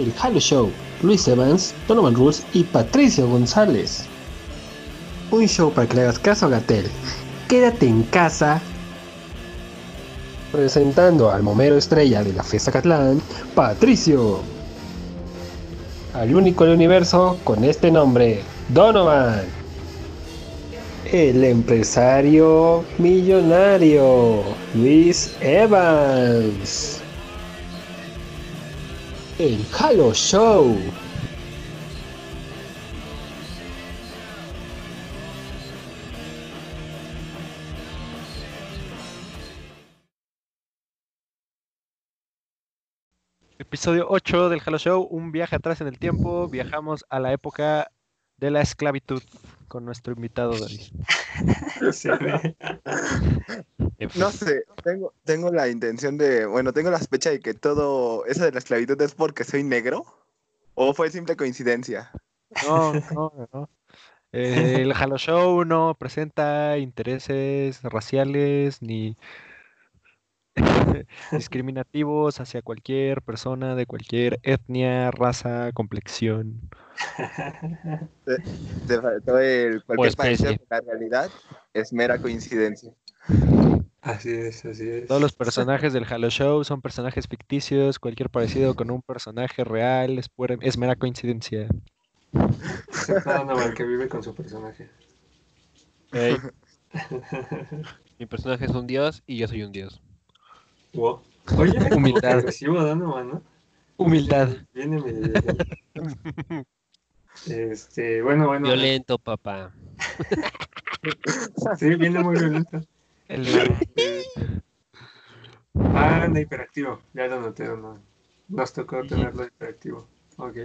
El Halo Show, Luis Evans, Donovan Rules y Patricio González. Un show para que le hagas caso a Gatel. Quédate en casa. Presentando al momero estrella de la fiesta Catlán, Patricio. Al único del universo con este nombre, Donovan. El empresario millonario, Luis Evans. El Halo Show. Episodio 8 del Halo Show, un viaje atrás en el tiempo. Viajamos a la época de la esclavitud con nuestro invitado David. No sé, tengo, tengo la intención de, bueno, tengo la sospecha de que todo eso de la esclavitud es porque soy negro o fue simple coincidencia. No, no, no. Eh, el Halo Show no presenta intereses raciales ni discriminativos hacia cualquier persona de cualquier etnia, raza, complexión. Te, te faltó el cualquier parecido especie. con la realidad es mera coincidencia. Así es, así es. Todos los personajes del Halo Show son personajes ficticios, cualquier parecido con un personaje real es, pura- es mera coincidencia. Excepto Donovan, que vive con su personaje. Mi personaje es un dios y yo soy un dios. Wow. Oye, Humildad. agresivo Donovan, ¿no? Humildad. Viene medio- Este, bueno, bueno. Violento, papá. Sí, viene muy violento. El- Ah, anda hiperactivo. Ya lo noté, no. Nos tocó tenerlo hiperactivo. Ok.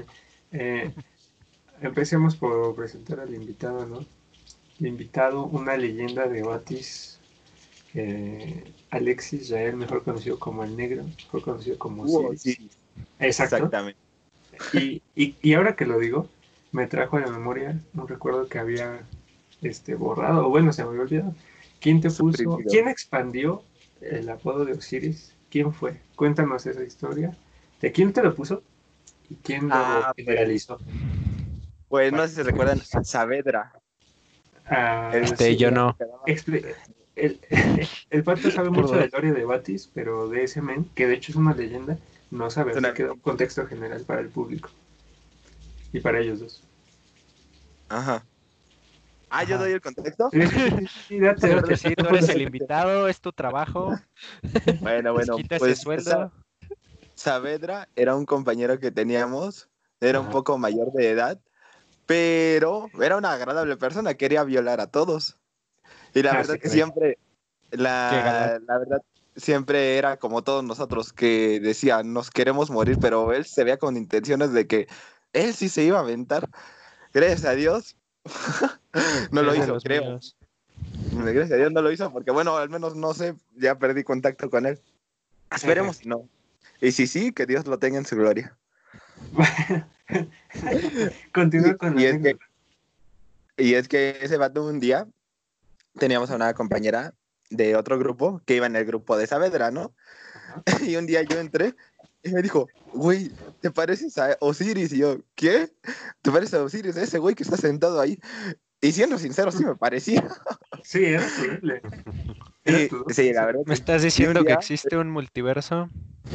Eh, empecemos por presentar al invitado, ¿no? El invitado, una leyenda de Batis. Eh, Alexis Yael, mejor conocido como el negro, mejor conocido como Wow, Osiris. sí, Exacto. exactamente. Y, y, y ahora que lo digo, me trajo a la memoria un recuerdo que había este, borrado, o bueno, se me había olvidado. ¿Quién te puso? Suprimido. ¿Quién expandió el apodo de Osiris? ¿Quién fue? Cuéntanos esa historia. ¿De quién te lo puso? ¿Y quién lo Ah, pues. generalizó? Pues no sé si se recuerdan a Saavedra. Ah, Este, yo no. que el, el pato sabe mucho de la historia de Batis, pero de ese men, que de hecho es una leyenda, no sabe, una- que da un contexto general para el público. Y para ellos dos. Ajá. Ah, yo Ajá. doy el contexto. Sí, date, que sí, tú eres el invitado, es tu trabajo. Bueno, bueno, pues sueldo. Sa- Saavedra era un compañero que teníamos, era un poco mayor de edad, pero era una agradable persona, quería violar a todos. Y la Ah, verdad que siempre, la, la verdad, siempre era como todos nosotros que decía, nos queremos morir, pero él se veía con intenciones de que él sí se iba a aventar. Gracias a Dios, no lo hizo, creo. míos. Gracias a Dios no lo hizo, porque bueno, al menos no sé, ya perdí contacto con él. Esperemos si no. Y si sí, que Dios lo tenga en su gloria. Continúa con y, la es que, y es que ese vato un día teníamos a una compañera de otro grupo que iba en el grupo de Saavedra, ¿no? Y un día yo entré y me dijo, güey, ¿te pareces a Osiris? Y yo, ¿qué? ¿Te pareces a Osiris? Ese güey que está sentado ahí. Y siendo sincero, sí me parecía. Sí, era horrible. Tu- sí, la verdad. ¿Me sí. estás diciendo que existe un multiverso?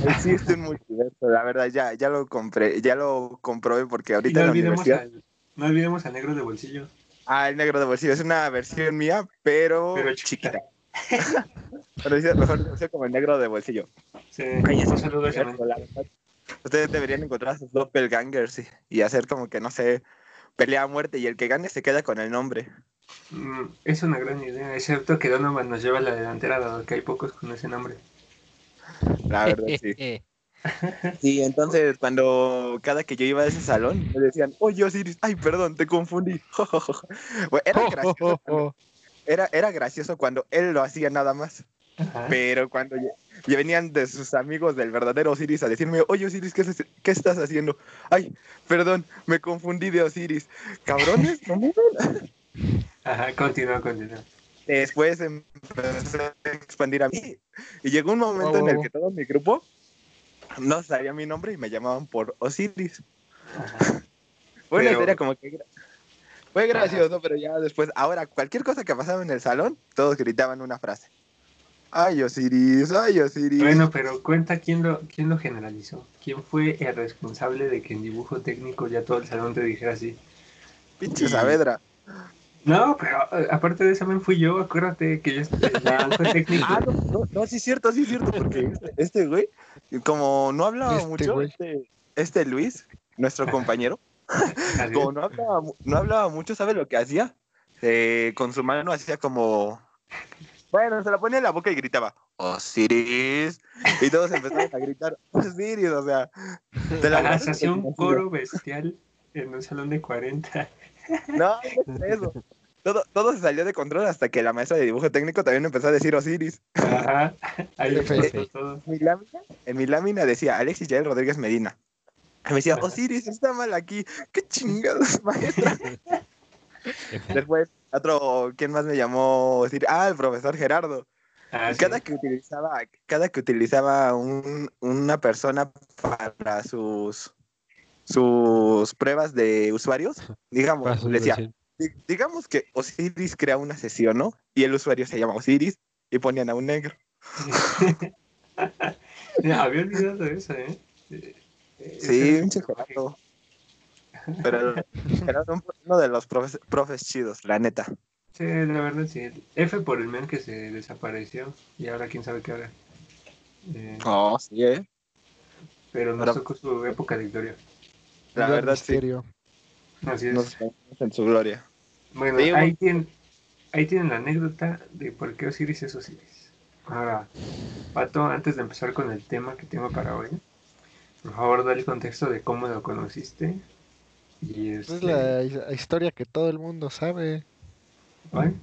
Existe un multiverso, la verdad, ya, ya lo compré, ya lo comprobé porque ahorita no en la olvidemos, universidad. al, no olvidemos al negro de bolsillo. Ah, el negro de bolsillo es una versión mía, pero, Pero chiquita. pero dice mejor como el negro de bolsillo. Sí, Oye, un sí, saludo a ese men. la verdad, Ustedes deberían encontrar a sus doppelgangers y, y hacer como que, no sé, pelea a muerte y el que gane se queda con el nombre. Mm, Es una gran idea. Es cierto que Donovan nos lleva a la delantera, dado que hay pocos con ese nombre. La verdad, sí. Sí, entonces cuando cada que yo iba a ese salón me decían, oye Osiris, ay, perdón, te confundí. Era, gracioso cuando, era, era gracioso cuando él lo hacía nada más. Ajá. Pero cuando ya, ya venían de sus amigos del verdadero Osiris a decirme, oye Osiris, ¿qué, qué estás haciendo? Ay, perdón, me confundí de Osiris. Cabrones, no me. Ajá, continúa, continúa. Después empezó a expandir a mí. Y llegó un momento en el Oh. que todo mi grupo no sabía mi nombre y me llamaban por Osiris. Ajá. Fue una historia como que... Fue gracioso, pero ya después, ahora cualquier cosa que pasaba en el salón, todos gritaban una frase. Ay, Osiris, ay, Osiris. Bueno, pero cuenta quién lo, quién lo generalizó. ¿Quién fue el responsable de que en dibujo técnico ya todo el salón te dijera así? Pinche Saavedra. No, pero eh, aparte de eso también fui yo, acuérdate que yo dibujo técnico. Ah, no, no, no, sí es cierto, sí es cierto, porque este, este güey, como no hablaba Este mucho, este, este Luis, nuestro compañero, como no hablaba, no hablaba mucho, ¿sabe lo que hacía? Eh, con su mano hacía como... Bueno, se la ponía en la boca y gritaba, Osiris. Y todos empezaron a gritar, Osiris, o sea... de la hacía un coro bestial en un salón de 40. No, no es eso. Todo, todo se salió de control hasta que la maestra de dibujo técnico también empezó a decir Osiris. Ajá, ahí empezó todo. mi lámina, en mi lámina decía Alexis Yael Rodríguez Medina. Y me decía. Osiris, está mal aquí. ¿Qué chingados, maestra? Después, otro, ¿quién más me llamó? Osiris? Ah, el profesor Gerardo. Ah, sí. cada que utilizaba, cada que utilizaba un- una persona para sus sus pruebas de usuarios, digamos, le decía, digamos que Osiris crea una sesión, ¿no? Y el usuario se llama Osiris y ponían a un negro. Ya, había olvidado de eso, ¿eh? Eh, Sí, pinche Gerardo. Pero Gerardo, uno de los profes, profes chidos, la neta. Sí, la verdad sí. F por el men que se desapareció y ahora quién sabe qué haga. Eh, Oh, sí, eh. pero nos pero- tocó su época de gloria. La verdad, sí. misterio. Así es. Nos vemos en su gloria. Bueno, Sí, ahí tienen, ahí tienen la anécdota de por qué Osiris es Osiris. Ahora, Pato, antes de empezar con el tema que tengo para hoy, por favor, da el contexto de cómo lo conociste. Y Esa este, Es la his- historia que todo el mundo sabe. ¿cuál?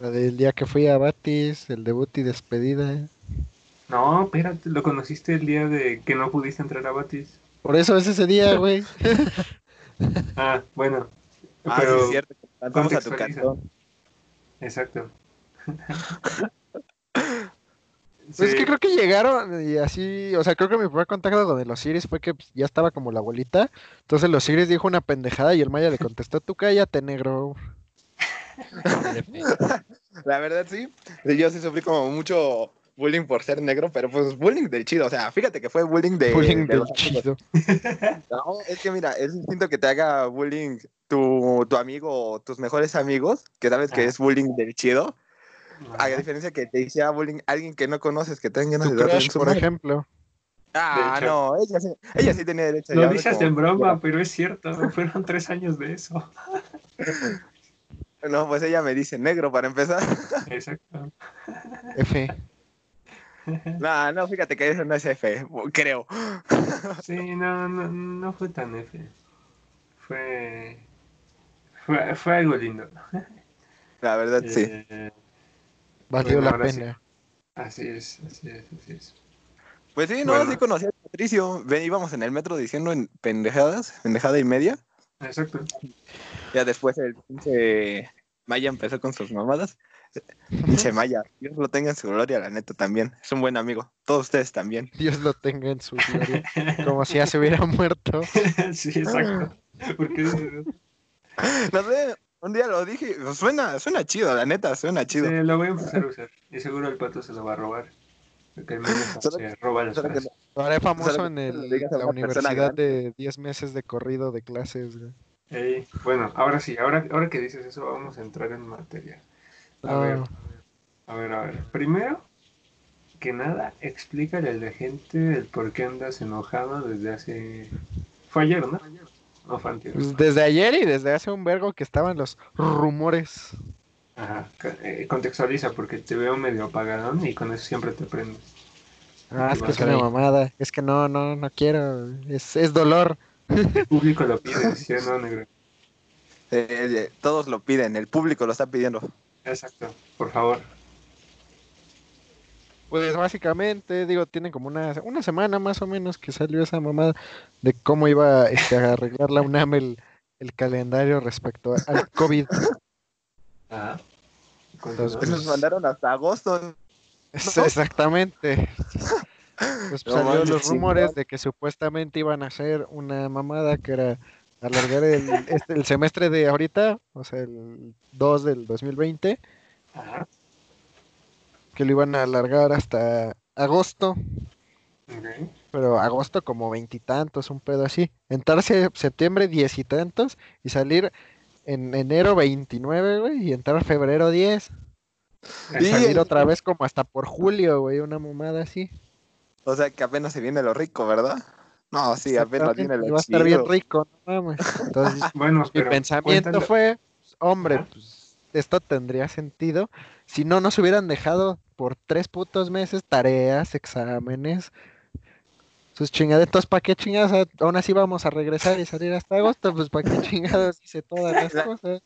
La del día que fui a Batis, el debut y despedida. No, espérate, lo conociste el día de que no pudiste entrar a Batis. Por eso es ese día, güey. Ah, bueno. Ah, pero, sí, es cierto. Cantamos a tu cantón. Exacto. Pues es que creo que llegaron y así, o sea, creo que mi primer contacto con el Osiris fue que pues, ya estaba como la abuelita. Entonces el Osiris dijo una pendejada y el Maya le contestó, tú cállate, negro. La verdad, sí. Sí, Yo sí sufrí como mucho bullying por ser negro, pero pues bullying del chido. O sea, fíjate que fue bullying de. Bullying de del chido. No, es que mira, es distinto que te haga bullying tu, tu amigo o tus mejores amigos, que sabes que Ah. es bullying del chido, a diferencia que te hiciera bullying alguien que no conoces, que tenga ganas Tu de darle en crush, su por ejemplo. Ah, no, ella sí, ella sí tenía derecho a Lo dices como en broma, pero es cierto, fueron tres años de eso. No, pues ella me dice negro para empezar. Exacto. F. No, no, fíjate que eso no es F, creo. Sí, no, no, no fue tan F. Fue, fue, fue algo lindo. La verdad, sí. Eh, Valió Bueno, la sí. pena. así es, así es, así es. Pues sí, no, Bueno. sí conocí a Patricio. Ven, íbamos en el metro diciendo en pendejadas, pendejada y media. Exacto. Ya después el pinche Maya empezó con sus mamadas. Pinche Maya, Dios lo tenga en su gloria, la neta también. Es un buen amigo. Todos ustedes también. Dios lo tenga en su gloria. Como si ya se hubiera muerto. sí, exacto. ¿Por qué dices eso? No sé, un día lo dije, suena, suena chido, la neta, suena chido. Lo voy a empezar a usar. Y seguro el pato se lo va a robar. Porque el se roba las frases. Ahora es famoso en el- lo la universidad de 10 meses de corrido de clases. güey. Ey, bueno, ahora sí, ahora, ahora que dices eso, vamos a entrar en materia. A Ah, ver, a ver, a ver. Primero que nada, explícale a la gente el por qué andas enojado desde hace... Fue ayer, ¿no? No fue antier. pues desde ayer y desde hace un vergo que estaban los rumores. Ajá, eh, contextualiza porque te veo medio apagadón y con eso siempre te prendes. Ah, es que es una mamada. Es que no, no, no quiero. Es, es dolor. El público lo pide, ¿sí o no, negro? Eh, eh, todos lo piden, el público lo está pidiendo. Exacto, por favor. Pues básicamente, digo, tienen como una, una semana más o menos que salió esa mamada de cómo iba este, a arreglar la UNAM el, el calendario respecto al COVID. Ajá. Entonces, Pues nos mandaron hasta agosto. Es- exactamente. Pues No salió los rumores de que supuestamente iban a hacer una mamada que era alargar el, este, el semestre de ahorita, o sea, el 2 del 2020, Ajá. que lo iban a alargar hasta agosto, ok. pero agosto como veintitantos, un pedo así. Entrarse septiembre diez y tantos y salir en enero 29, güey, y entrar febrero 10. Y salir otra vez como hasta por julio, güey, una mamada así. O sea, que apenas se viene lo rico, ¿verdad? No, sí, apenas viene lo Va a estar bien rico, no mames. Entonces, Bueno, mi pensamiento cuéntalo. fue, pues, hombre, pues esto tendría sentido si no nos hubieran dejado por tres putos meses tareas, exámenes, sus chingadetos, ¿para qué chingados? A- Aún así vamos a regresar y salir hasta agosto, pues ¿para qué chingados hice todas las La- cosas?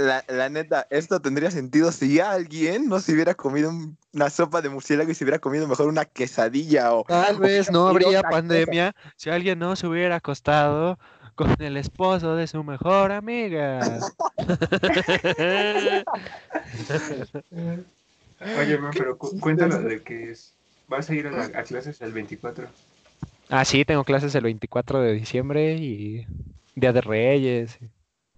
La, la neta, esto tendría sentido si alguien no se hubiera comido un- una sopa de murciélago y se hubiera comido mejor una quesadilla o... Tal vez no hubiera habría cosa. pandemia si alguien no se hubiera acostado con el esposo de su mejor amiga. Oye, man, pero cu- cuéntalo de que es- vas a ir a, la- a clases el 24. Ah, sí, tengo clases el 24 de diciembre y Día de Reyes. y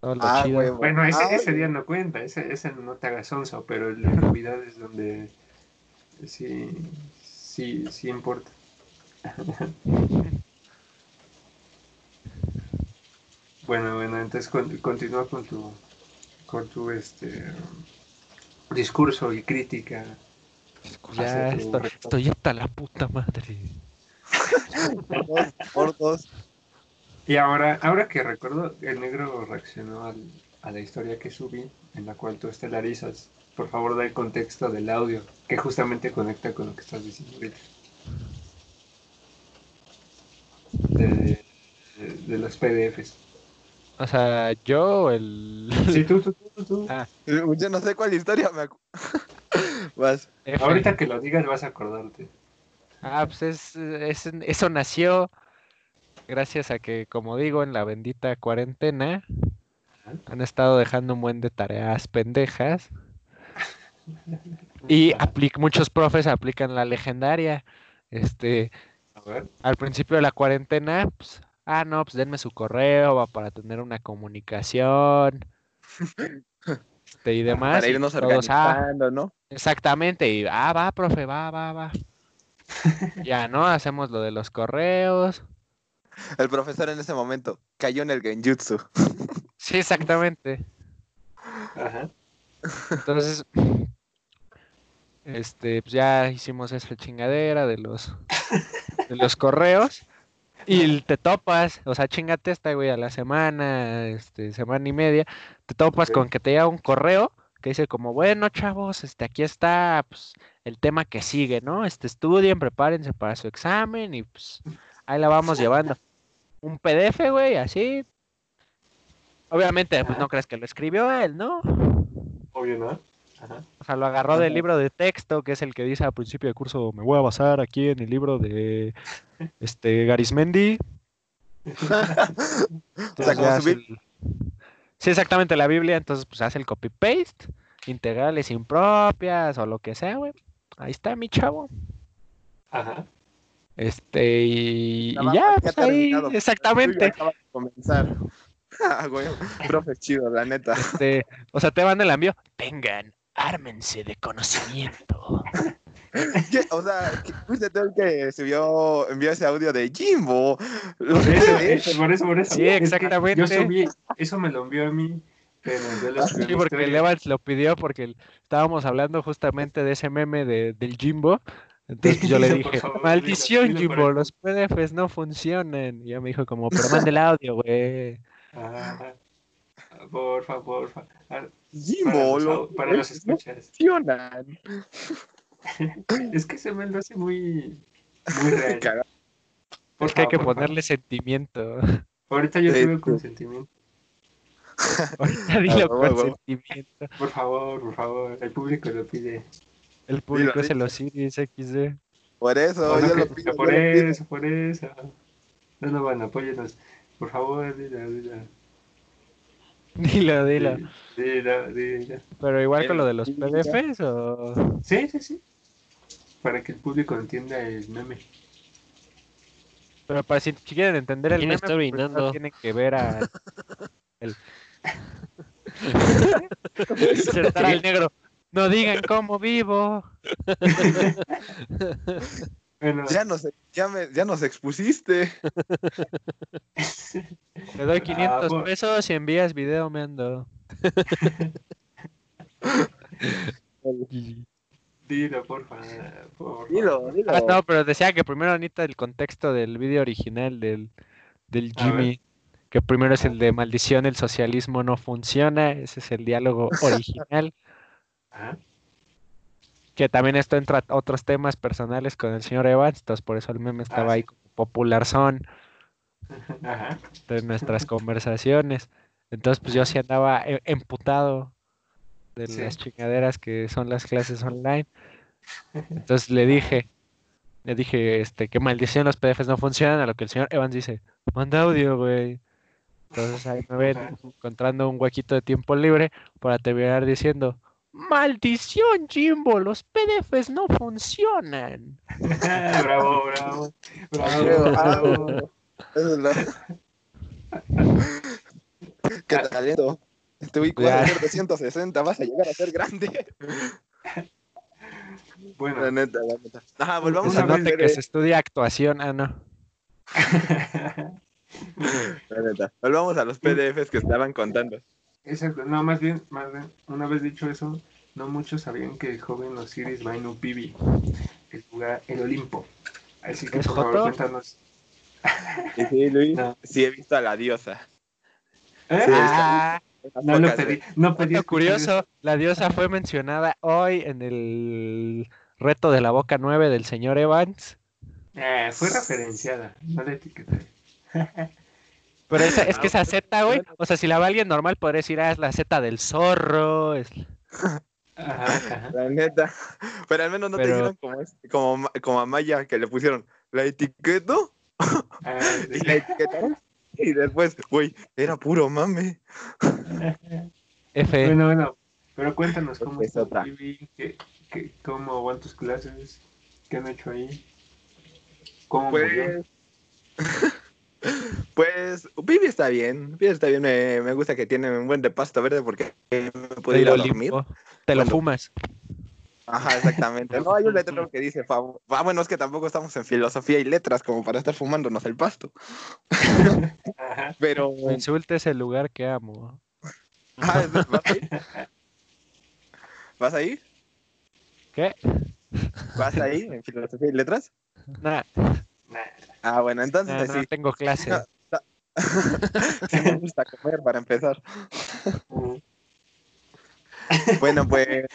todo lo Ah. Bueno, ese, Ah, ese día no cuenta, ese, ese no te hagas onzo, pero el de Navidad es donde sí, sí, sí importa. Bueno, bueno, entonces con- continúa con tu, con tu este discurso y crítica. Ya estoy, estoy hasta la puta madre. Gordos, gordos. Y ahora, ahora que recuerdo, el negro reaccionó al- a la historia que subí, en la cual tú estelarizas. Por favor, da el contexto del audio, que justamente conecta con lo que estás diciendo ahorita. De, de- de los PDFs. O sea, yo el... Sí, tú, tú, tú, tú. Ah, Yo no sé cuál historia me Vas. Ahorita que lo digas vas a acordarte. Ah, pues es, es- eso nació gracias a que, como digo, en la bendita cuarentena han estado dejando un buen de tareas pendejas y Ajá. apli- muchos profes aplican la legendaria. Este, A ver. al principio de la cuarentena, pues, ah, no, pues denme su correo va para tener una comunicación este, y demás. Para irnos todos, ah, organizando, ¿no? Exactamente, y ah, va, profe, va, va, va. Ya, ¿no? Hacemos lo de los correos. El profesor en ese momento cayó en el genjutsu. Sí, exactamente. Ajá. Entonces, este, pues ya hicimos esa chingadera de los, de los correos. Y te topas, o sea, chingate esta, güey, a la semana, este, semana y media, te topas con que te llega un correo que dice como, bueno, chavos, este, aquí está, pues, el tema que sigue, ¿no? Este, estudien, prepárense para su examen y, pues, ahí la vamos llevando. Un PDF, güey, así. Obviamente, pues, no crees que lo escribió él, ¿no? Obvio, ¿no? Ajá. O sea, lo agarró del libro de texto, que es el que dice al principio del curso, me voy a basar aquí en el libro de este Garismendi. O sea, el- Sí, exactamente, la Biblia, entonces pues hace el copy-paste, integrales impropias o lo que sea, güey. Ahí está mi chavo. Ajá. Este, y, y ya, pues ahí, exactamente. acaba de comenzar. Ah, güey, profe chido, la neta. Este, o sea, te van el envío. Tengan, ármense de conocimiento. ¿Qué? O sea, fuiste tú el que subió, envió ese audio de Jimbo. Lo Por eso, sé. por eso, por eso. Sí, Es que exactamente. Yo subí, eso me lo envió a mí, pero yo lo subí a Sí, porque. Levans lo pidió porque estábamos hablando justamente de ese meme de, del Jimbo. Entonces yo le dije, favor, maldición dilo, dilo por Jimbo, el- los PDFs no funcionan. Y ya me dijo como, pero mande el audio, güey. Ajá. Por favor, por favor. Para Jimbo, los, para los no escuchas. funcionan. Es que se me lo hace muy, muy real. Caga- Por Es que hay que ponerle sentimiento. Ahorita yo tuve sí. consentimiento. Ahorita dilo con sentimiento. Por favor, por favor. El público lo pide. El público es el Osiris XD. Por eso, yo lo pido. por yo lo pido. eso, por eso. No, no, bueno, apóyenos. Por favor, dila, dila. Dilo, dilo. Dila, dila. Pero igual con lo de los. PDFs o... Sí, sí, sí. Para que el público entienda el meme. Pero para si, quieren entender el ¿Quién meme, está pues, tienen que ver a el insertar al negro. No digan cómo vivo. Bueno, Ya nos, ya, me- ya nos expusiste. Te doy 500 pues. pesos y envías video, me ando. dilo, porfa. porfa. Dilo, dilo. Ah, no, pero decía que primero necesita el contexto del video original del, del. Jimmy. Que primero es el de maldición, el socialismo no funciona. Ese es el diálogo original. Ajá. Que también esto entra a otros temas personales con el señor Evans. Entonces por eso el meme estaba Ah, ahí como popular son Ajá. de nuestras conversaciones. Entonces pues yo sí andaba e- emputado de Sí. las chingaderas que son las clases online. Entonces le dije, le dije, este, que maldición los PDFs no funcionan, a lo que el señor Evans dice, manda audio, güey. Entonces ahí me ven encontrando un huequito de tiempo libre para terminar diciendo, maldición, Jimbo, los PDFs no funcionan. bravo, bravo. Bravo, Bravo. Eso es lo- Qué talento. Este güey vas a Ya. ser de 160, vas a llegar a ser grande. Bueno, La neta, la neta. Ajá, volvamos a ver. que se estudia actuación, ah, no. La neta. Volvamos a los PDFs que estaban contando. Exacto, no, más bien, más bien, una vez dicho eso, no muchos sabían que el joven Osiris va en Upibi, el lugar, el Olimpo. Así que ¿Es por favor, joto? cuéntanos. Sí, Luis, No. sí he visto a la diosa. ¿Eh? Sí, Ah, no lo pedí, no pedí. Curioso, la diosa fue mencionada hoy en el reto de la boca 9 del señor Evans. Eh, fue referenciada, no la etiqueté. Pero esa, es Ah, que esa. Z, güey, o sea, si la ve alguien normal, podría decir, ah, es la Z del zorro. es- Ajá, ajá. La neta. Pero al menos no te hicieron como, es- como, como a Maya, que le pusieron la etiqueto Ah, y la etiquetaron. Y después, güey, era puro mame. F. Bueno, bueno, pero cuéntanos cómo Es está cómo van tus clases, qué han hecho ahí, cómo murió. Pues. Vivi está bien. Vivi está bien. Me, me gusta que tiene un buen de pasto verde porque me puedo Te ir a dormir. limpo, Te lo Bueno. fumas. Ajá, exactamente. No, hay un letrero que dice, fav- ah, bueno, es que tampoco estamos en filosofía y letras como para estar fumándonos el pasto. Ajá. Pero, No insultes el lugar que amo. ah, ¿vas ahí? ¿Vas ahí? ¿Qué? ¿Vas ahí en filosofía y letras? Nah. Ah, bueno, entonces nah, no sí. tengo clase. No. Sí me gusta comer para empezar. Bueno, pues,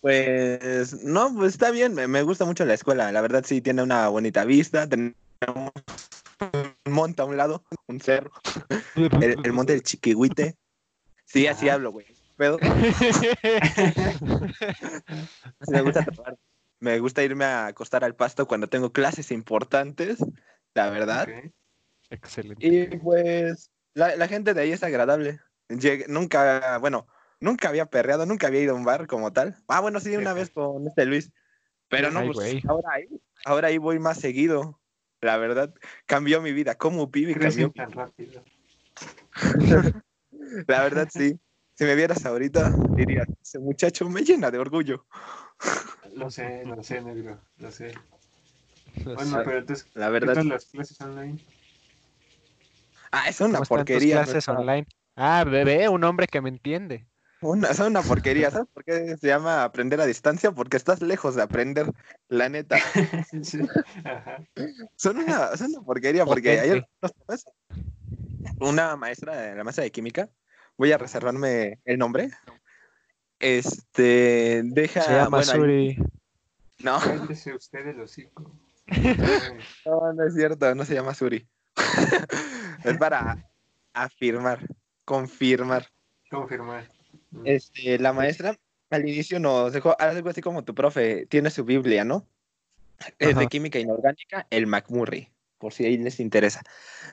pues, no, pues está bien, me, me gusta mucho la escuela, la verdad sí tiene una bonita vista, tenemos un monte a un lado, un cerro, el, el monte del Chiquihuite. Sí, así Ajá. hablo, güey. Pero me gusta tomar- me gusta irme a acostar al pasto cuando tengo clases importantes, la verdad. Ok. Excelente. Y pues la, la gente de ahí es agradable. Llegué- nunca, bueno, nunca había perreado, nunca había ido a un bar como tal. Ah, bueno, sí, una vez con este Luis. Pero no, pues, ahora ahí, ahora ahí voy más seguido. La verdad, cambió mi vida. Como pibe cambió. Tan rápido. La verdad, sí. Si me vieras ahorita, dirías, ese muchacho me llena de orgullo. Lo sé, lo sé, negro, lo sé. Lo Bueno, sé. pero entonces, La ¿qué verdad. tal las clases online? Ah, es una ¿Cómo están tus porquería. clases online? Ah, bebé, un hombre que me entiende. Una, son una porquería. ¿Sabes por qué se llama aprender a distancia? Porque estás lejos de aprender, la neta. Sí. Ajá. Son una, son una porquería porque ayer una maestra, la maestra de química, voy a reservarme el nombre. Este, deja. Se llama bueno, ahí- Suri. no, Cállese usted el hocico. no, no es cierto, no se llama Suri. es para afirmar, confirmar. Confirmar. Este, la maestra al inicio nos dejó algo así como tu profe tiene su Biblia, ¿no? Es de química inorgánica, el McMurray, por si ahí les interesa.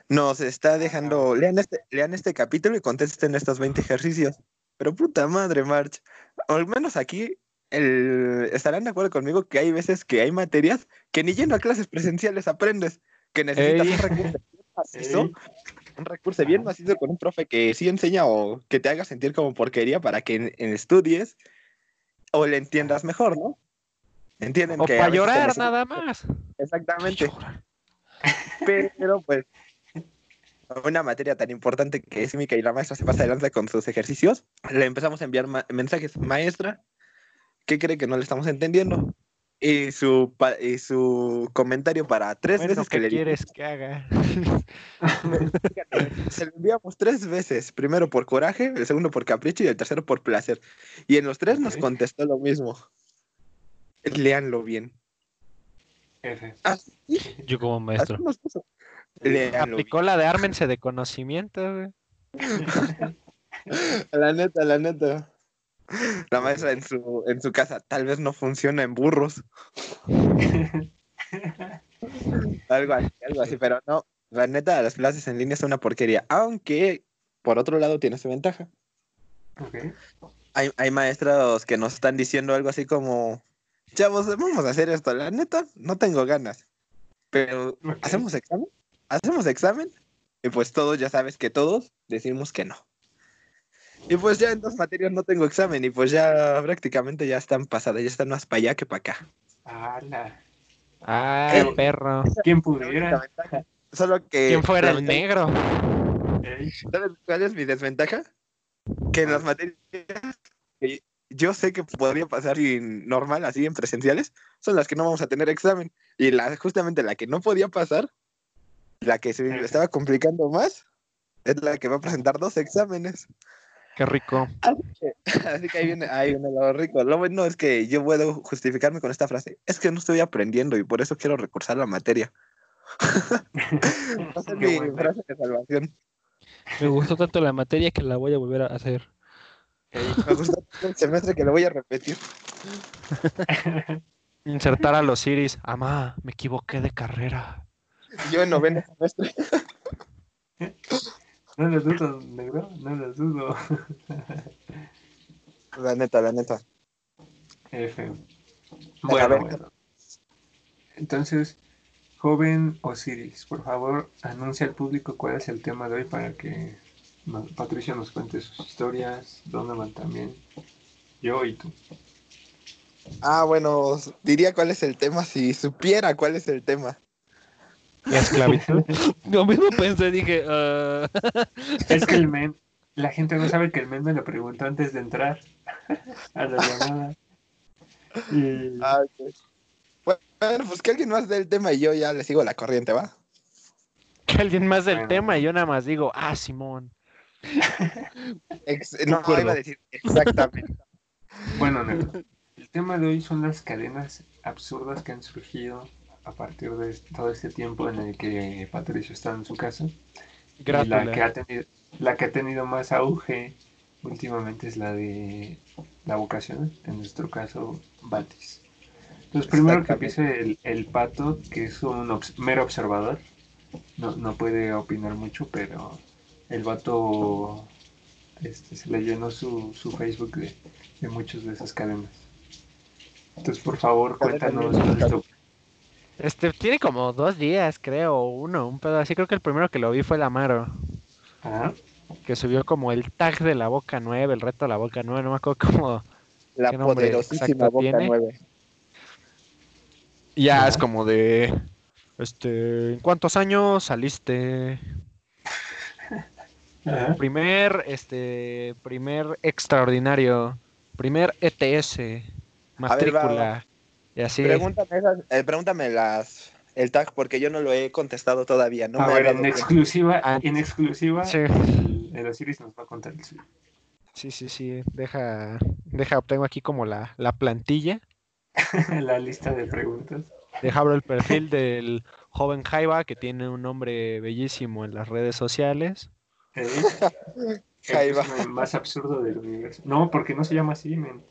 Nos está dejando, lean este, lean este capítulo y contesten estos 20 ejercicios. Pero puta madre, March. Al menos aquí el, estarán de acuerdo conmigo que hay veces que hay materias que ni yendo a clases presenciales aprendes. que necesitas Ey. un recurso bien macizo, Ey. un recurso bien macizo con un profe que sí enseña o que te haga sentir como porquería para que en, en estudies o le entiendas mejor, ¿no? Entienden O que para llorar nada más. Exactamente. Pero pues una materia tan importante que es química y la maestra se pasa adelante con sus ejercicios, le empezamos a enviar ma- mensajes, maestra, ¿qué cree que no le estamos entendiendo? Y su, pa- y su comentario para tres Bueno, veces que ¿qué le quieres que haga? Se lo enviamos tres veces, primero por coraje, el segundo por capricho y el tercero por placer. Y en los tres nos contestó lo mismo. Léanlo bien. Así, Yo como así maestro. nos puso. Léanlo Aplicó la de ármense de conocimiento, güey. La neta, la neta. La maestra en su, en su casa tal vez no funciona en burros. Algo así, algo así, pero no. La neta, las clases en línea son una porquería. Aunque, por otro lado, tiene su ventaja. Ok. hay, hay maestros que nos están diciendo algo así como, chavos, vamos a hacer esto. La neta, no tengo ganas. Pero. ¿hacemos examen? ¿Hacemos examen? Y pues todos, ya sabes que todos decimos que no. Y pues ya en dos materias no tengo examen y pues ya prácticamente ya están pasadas, ya están más para allá que para acá. ¡Hala! Ay, Ey. perro. ¿Quién pudiera? ventaja. Solo que... ¿Quién fuera el negro? ¿Sabes cuál es mi desventaja? Que en las materias que yo sé que podría pasar normal, así en presenciales, son las que no vamos a tener examen. Y la, justamente la que no podía pasar, la que se me estaba complicando más, es la que va a presentar dos exámenes. Qué rico. Así que ahí viene, ahí viene lo rico. Lo bueno es que yo puedo justificarme con esta frase. Es que no estoy aprendiendo y por eso quiero recursar la materia. Va a ser Qué mi frase de salvación. Me gustó tanto la materia que la voy a volver a hacer. Me gustó el semestre que lo voy a repetir. Insertar a los iris. Amá, me equivoqué de carrera. Yo en noveno semestre. No lo dudo, negro, no lo dudo. La neta, la neta. F. Bueno. Entonces, joven Osiris, por favor, anuncia al público cuál es el tema de hoy para que Patricia nos cuente sus historias, Donovan también, yo y tú. Ah, bueno, diría cuál es el tema si supiera cuál es el tema. La esclavitud. Lo mismo pensé, dije, ah, Es que el men, la gente no sabe que el men me lo preguntó antes de entrar a la llamada. Y Ah. Bueno, pues que alguien más dé el tema y yo ya le sigo la corriente, ¿va? Que alguien más del Bueno. tema y yo nada más digo, ah, Simón. Ex- no, Concuerdo. iba a decir exactamente. bueno, el tema de hoy son las cadenas absurdas que han surgido a partir de todo este tiempo en el que Patricio está en su casa. Y la que, ha tenido, la que ha tenido más auge últimamente es la de la vocación, en nuestro caso, Batis. Entonces, primero que empiece el, el pato, que es un obs- mero observador, no, no puede opinar mucho, pero el vato este, se le llenó su, su Facebook de, de muchas de esas cadenas. Entonces, por favor, cuéntanos Este, tiene como dos días, creo, uno, un pedo así. Creo que el primero que lo vi fue el Amaro, Ajá. que subió como el tag de la boca nueva, el reto de la boca nueva, no me acuerdo cómo. La ¿Qué nombre poderosísima Boca tiene? 9. Ya Ajá. es como de, este, ¿en cuántos años saliste? Ajá. Primer, este, primer extraordinario, primer ETS, matrícula, y así. Pregúntame, esas- eh, pregúntame las, el tag porque yo no lo he contestado todavía. No a me he ver, en cuenta. exclusiva, Ah. en exclusiva, Sí. el, el Osiris nos va a contar el suyo. Sí, sí, sí, deja, deja, obtengo aquí como la, la plantilla, la lista de preguntas. deja abro el perfil del joven Jaiba, que tiene un nombre bellísimo en las redes sociales. ¿eh? Ahí El más absurdo del universo. No, porque no se llama así, men.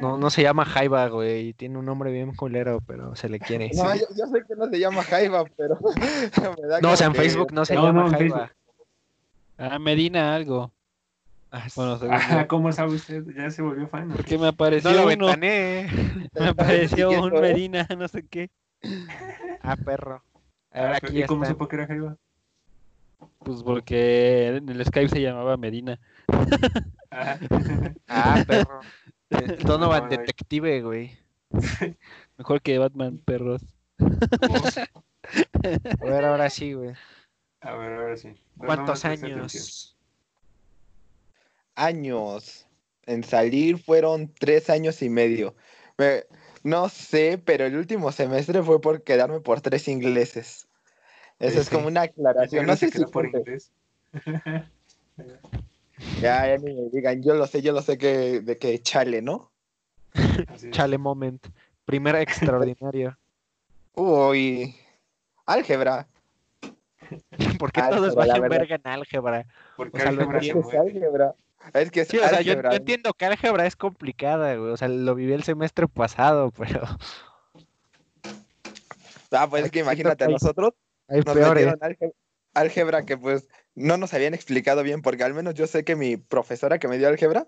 No, no se llama Jaiba, güey, tiene un nombre bien culero, pero se le quiere. No, yo, yo sé que no se llama Jaiba, pero me da No, o sea, en que- Facebook no se No, llama no, Jaiba. ah, Medina algo. Ah, Bueno, yo. ¿cómo sabe usted? Ya se volvió fan. Porque me apareció no lo uno, me apareció un. Medina, no sé qué. Ah, perro. Ahora Ah, aquí ¿Y cómo supo que era Jaiba? Pues porque en el Skype se llamaba Medina. Ah, Ah, perro. Donovan Ay. Detective, güey. Mejor que Batman, perros. A ver, ahora sí, güey. a ver, ahora sí. ¿Cuántos No, no años? Años. En salir fueron tres años y medio. Me- no sé, pero el último semestre fue por quedarme por tres ingleses. Eso Sí, es sí. como una aclaración. No sé si por inglés. Ya, ya ni me digan, yo lo sé, yo lo sé que de que chale, ¿no? Chale moment. Primer extraordinario. Uy, álgebra. ¿Por qué Álgebra, todos verdad. verga en álgebra? Porque O sea, álgebra Es álgebra. Es que es Sí, o sea, yo, entiendo que álgebra es complicada, güey. O sea, lo viví el semestre pasado, pero Ah, pues es que imagínate, a nosotros hay nos peores. metieron álgebra, álgebra que pues no nos habían explicado bien, porque al menos yo sé que mi profesora que me dio álgebra,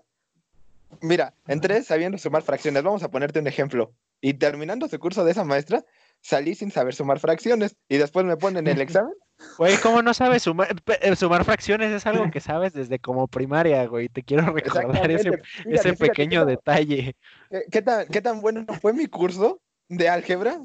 mira, entré sabiendo sumar fracciones, vamos a ponerte un ejemplo, y terminando su curso de esa maestra, salí sin saber sumar fracciones, y después me ponen el examen, Güey, ¿cómo no sabes sumar, eh, sumar fracciones? Es algo que sabes desde como primaria, güey. Te quiero recordar ese, fíjate, pequeño ¿qué tan- detalle. ¿Qué, qué tan, qué tan bueno fue mi curso de álgebra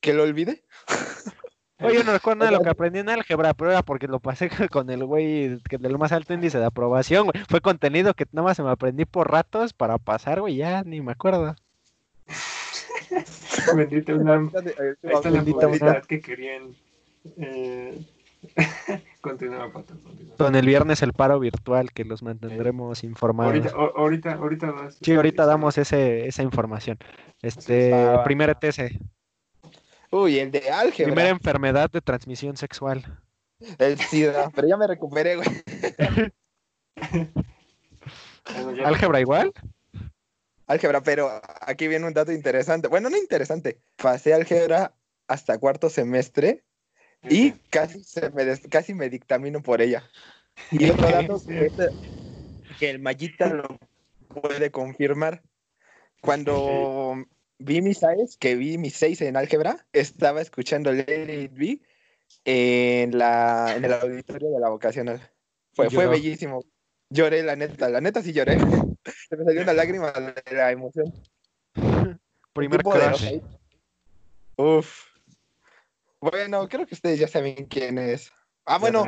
que lo olvidé? Oye, yo no recuerdo nada de lo que aprendí en álgebra, pero era porque lo pasé con el güey que del más alto índice de aprobación, güey. Fue contenido que nada más se me aprendí por ratos para pasar, güey, ya ni me acuerdo. Bendita UNAM. Ahí está la publicidad que querían. Eh... continúa, Pato. Continúa. Con el viernes el paro virtual que los mantendremos informados. Ahorita, ahorita, ahorita Sí, ahorita damos ese, esa información. Este, primer. ETC, Uy, el de álgebra. primera enfermedad de transmisión sexual. El SIDA, pero ya me recuperé, güey. ¿Álgebra igual? Álgebra, pero aquí viene un dato interesante. Bueno, no interesante. Pasé álgebra hasta cuarto semestre y casi, se me des- casi me dictamino por ella. Y otro dato que, este- que el Mayita lo puede confirmar. Cuando vi mis seis, que vi mis seis en álgebra, estaba escuchando It Be en, la, en el auditorio de la vocacional. Fue, fue bellísimo. Lloré, la neta, la neta sí lloré. Se me salió una lágrima de la emoción. Primer crush. Uf. Bueno, creo que ustedes ya saben quién es. Ah, bueno,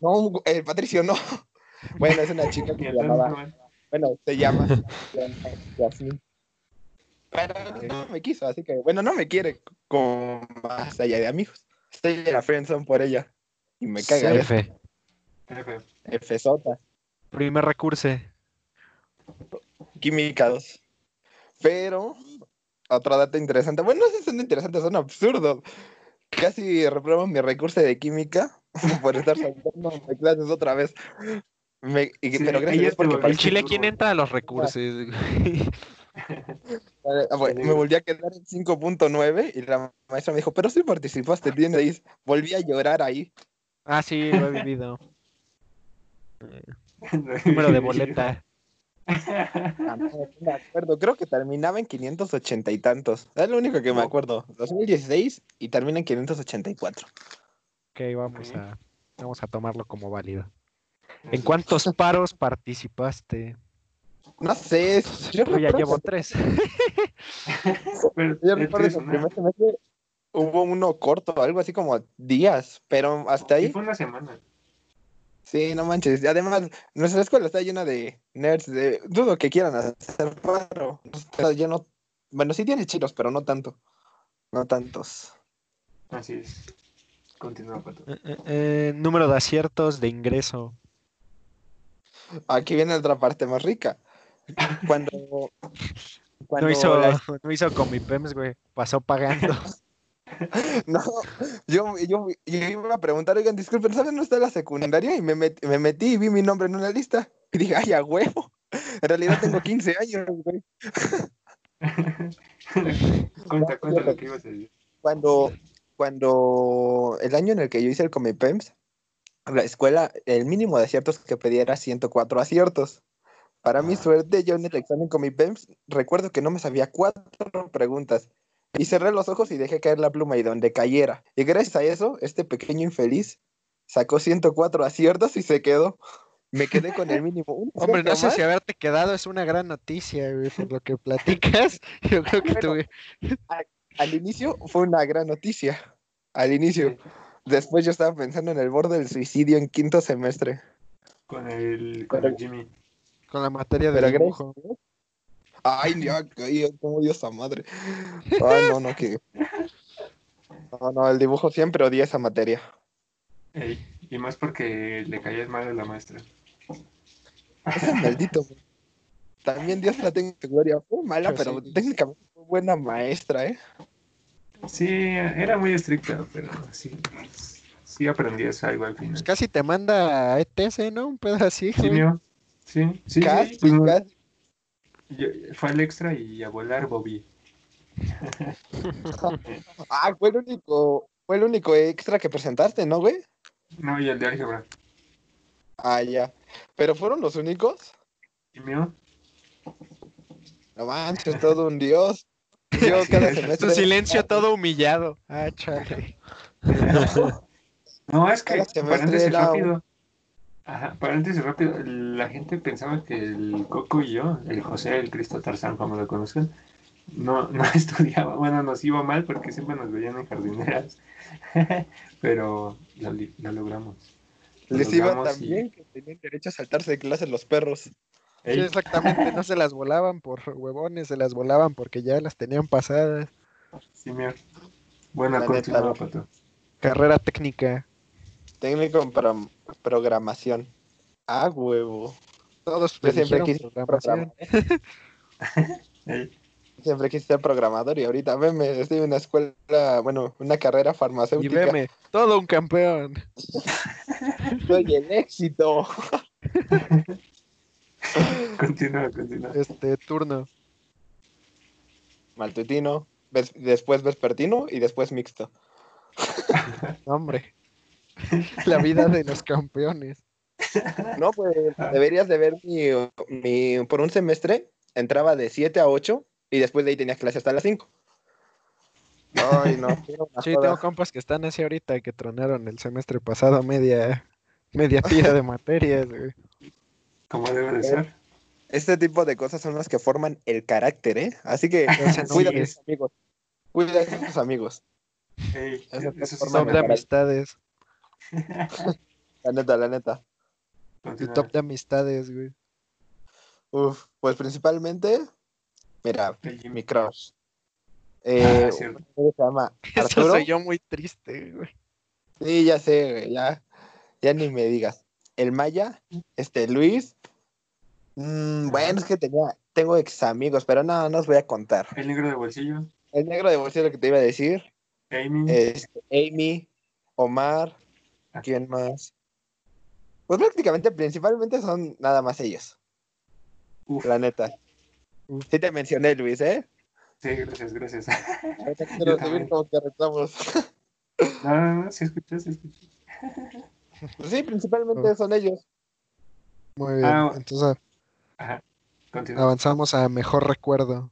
no, el Patricio no. Bueno, es una chica que se llamaba, no, bueno, se llama Yasmin. Pero no me quiso, así que, bueno, no me quiere como más allá de amigos. Estoy en la friendzone por ella. Y me caga eso. F. F. Fsota, Primer recurso. química 2. Pero, otro dato interesante. Bueno, no sé si son interesantes, son absurdos. Casi reprobo mi recurso de química por estar saltando de clases otra vez. Me- y- Sí, pero gracias porque parece- Chile. ¿quién entra a los recursos? ah, bueno, me volví a quedar en 5.9 y la maestra me dijo, pero si participaste, tienes. Volví a llorar ahí. ah, sí, lo he vivido. Número de boleta. Ah, no, no me acuerdo, creo que terminaba en 580 y tantos. Es lo único que me acuerdo. 2016 y termina en 584. Ok, vamos a, vamos a tomarlo como válido. ¿En cuántos paros participaste? No sé, yo Yo ya llevo tres. Yo recuerdo que el primer semestre hubo uno corto, algo así como días, pero hasta Sí, ahí, fue una semana. sí, no manches. Además, nuestra escuela está llena de nerds, de dudo que quieran hacer paro. Está lleno, bueno, sí tiene chilos, pero no tanto. No tantos. Así es. Continúa, Pato. Eh, eh, eh, número de aciertos de ingreso. Aquí viene otra parte más rica. Cuando. cuando No hizo, la- no hizo con mi PEMS, güey. Pasó pagando. No, yo, yo, yo iba a preguntar, oigan, disculpen, ¿saben dónde está la secundaria? Y me, met- me metí y vi mi nombre en una lista. Y dije, ay, a huevo. En realidad tengo 15 años, güey. cuenta, cuenta lo que ibas a decir. Cuando, cuando el año en el que yo hice el Comipems, la escuela, el mínimo de aciertos que pedía era 104 aciertos. Para mi suerte, yo en el examen Comipems, recuerdo que no me sabía cuatro preguntas. Y cerré los ojos y dejé caer la pluma y donde cayera. Y gracias a eso, este pequeño infeliz sacó 104 aciertos y se quedó. Me quedé con el mínimo. Un Hombre, no sé más. si haberte quedado es una gran noticia, güey, por lo que platicas. Yo creo que Bueno. tuve. Al inicio fue una gran noticia. Al inicio. Después yo estaba pensando en el borde del suicidio en quinto semestre. Con el, con el Jimmy. Con la materia de Pero dibujo. gracias. Ay, ya caí, cómo odio esa madre. Ay, no, no, que. No, no, el dibujo siempre odié esa materia. Ey, y más porque le caías mal a la maestra. Ese maldito. También Dios la tenga gloria. Fue mala, Pues pero sí. técnicamente fue buena maestra, ¿eh? Sí, era muy estricta, pero sí, sí aprendías algo al Pues final. casi te manda a ETS, ¿no? Un pedo así, Sí, mío. Sí, sí, Casi, pues, yo- fue al extra y a volar Bobby. Ah, fue el único, fue el único extra que presentaste, ¿no, güey? No, y el de álgebra. Ah, ya. Pero fueron los únicos. ¿Y mío? No manches, todo un dios. Yo cada Tu semestre. silencio todo humillado. Ah, chale. No, es que, Cada semestre paréntesis era un- rápido. Ajá, paréntesis rápido. La gente pensaba que el Coco y yo, el José, el Cristo Tarzán, como lo conocen, no, no estudiaba. Bueno, nos iba mal porque siempre nos veían en jardineras. Pero lo, logramos. Lo Les iba logramos tan y- bien que tenían derecho a saltarse de clases los perros. Sí, exactamente. No se las volaban por huevones, se las volaban porque ya las tenían pasadas. sí, mío. Buena continúa. Pato. Carrera técnica. Técnico en pro- programación. Ah, huevo. Todos Yo siempre quise ser programación. Siempre quise ser programador y ahorita veme, estoy en una escuela, bueno, una carrera Y farmacéutica. veme, todo un campeón. Soy el éxito. continúa, continúa. Este turno. Maltutino, ves- después vespertino y después mixto. Hombre. La vida de los campeones. No, pues deberías de ver mi, mi- por un semestre, entraba de 7 a 8 y después de ahí tenías clase hasta las 5. Ay, no. Sí, joda. tengo compas que están así ahorita que tronaron el semestre pasado media, media tira de materias, güey. Como debe de ser. Este tipo de cosas son las que forman el carácter, ¿eh? Así que Entonces, cuida a sí, tus amigos. Cuida a tus amigos. Ey, Eso eso sí forma Top el de amistades. La neta, la neta. Tu Continúa. top de amistades, güey. Uf, pues principalmente, mira, mi crush. Eh, Ah, uno se llama Eso soy yo muy triste, güey. Sí, ya sé, güey, ya, ya ni me digas. El Maya, este Luis. Mm, bueno, es que tenía, tengo ex amigos, pero no, no os voy a contar. El negro de bolsillo. El negro de bolsillo que te iba a decir. Amy. Este, Amy, Omar, ¿quién más? Pues prácticamente, principalmente son nada más ellos, Uf, la neta. Uf. Sí te mencioné, Luis, ¿eh? sí, gracias, gracias. Quiero también. subir como que arreglamos. No, no, no, sí escuché, sí escuché. Pues sí, principalmente son ellos. Muy bien. Ah, Entonces Ajá. Continúa. avanzamos a mejor recuerdo.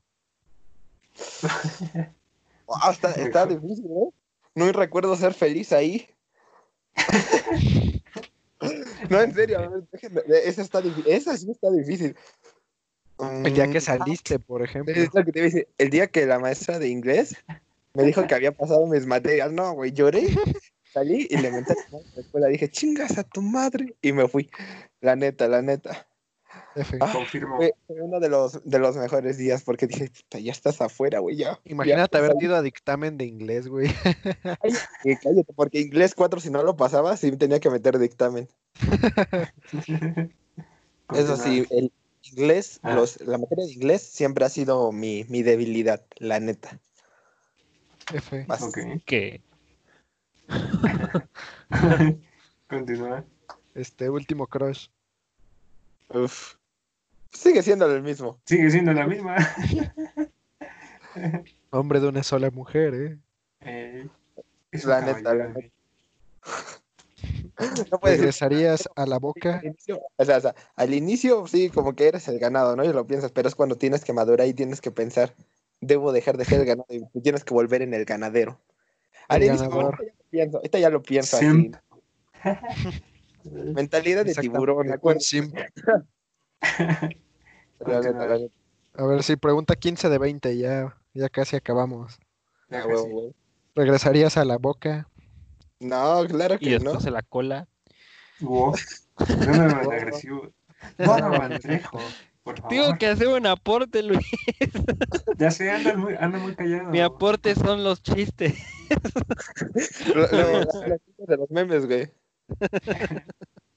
Wow, está, está difícil, ¿eh? No recuerdo ser feliz ahí. No, en serio, a ver, déjenme- esa, está esa sí está difícil. El día que Mm, saliste, por ejemplo. Es lo que te iba a decir. El día que la maestra de inglés me dijo que había pasado mis materias, no, güey, lloré, salí y le menté a la escuela. Dije, chingas a tu madre. Y me fui. La neta, la neta. F. Ah, Confirmo. Fue, uno de los, de los mejores días porque dije, "Puta, ya estás afuera, güey, ya. Imagínate ya haber salí". ido a dictamen de inglés, güey. Cállate, porque inglés 4, si no lo pasaba, sí tenía que meter dictamen. Eso sí, el inglés, Ah. los, la materia de inglés siempre ha sido mi, mi debilidad, la neta. F. Más-. ¿Qué? Continúa. Este último crush. Uf. Sigue siendo el mismo. Sigue siendo la misma. Hombre de una sola mujer, ¿eh? Eh, es La neta, la neta. No ¿Regresarías a la boca? al inicio, o sea, o sea, al inicio sí, como que eres el ganado, ¿no? Y lo piensas, pero es cuando tienes que madurar y tienes que pensar, debo dejar de ser el ganadero y tienes que volver en el ganadero. El Al inicio, ahorita ya lo pienso, ahorita ya lo pienso así. Mentalidad de tiburón. A ver si pregunta 15 de 20, ya, ya casi acabamos. Ya Ah. ¿Regresarías a la boca? No, claro Y que no. después de la cola. Wow. No me agresivo. No, no, Andrejo. Por favor. Tengo que hacer un aporte, Luis. Ya sé, anda muy, anda muy callado. Mi aporte son los chistes. Lo- lo- de los memes, güey.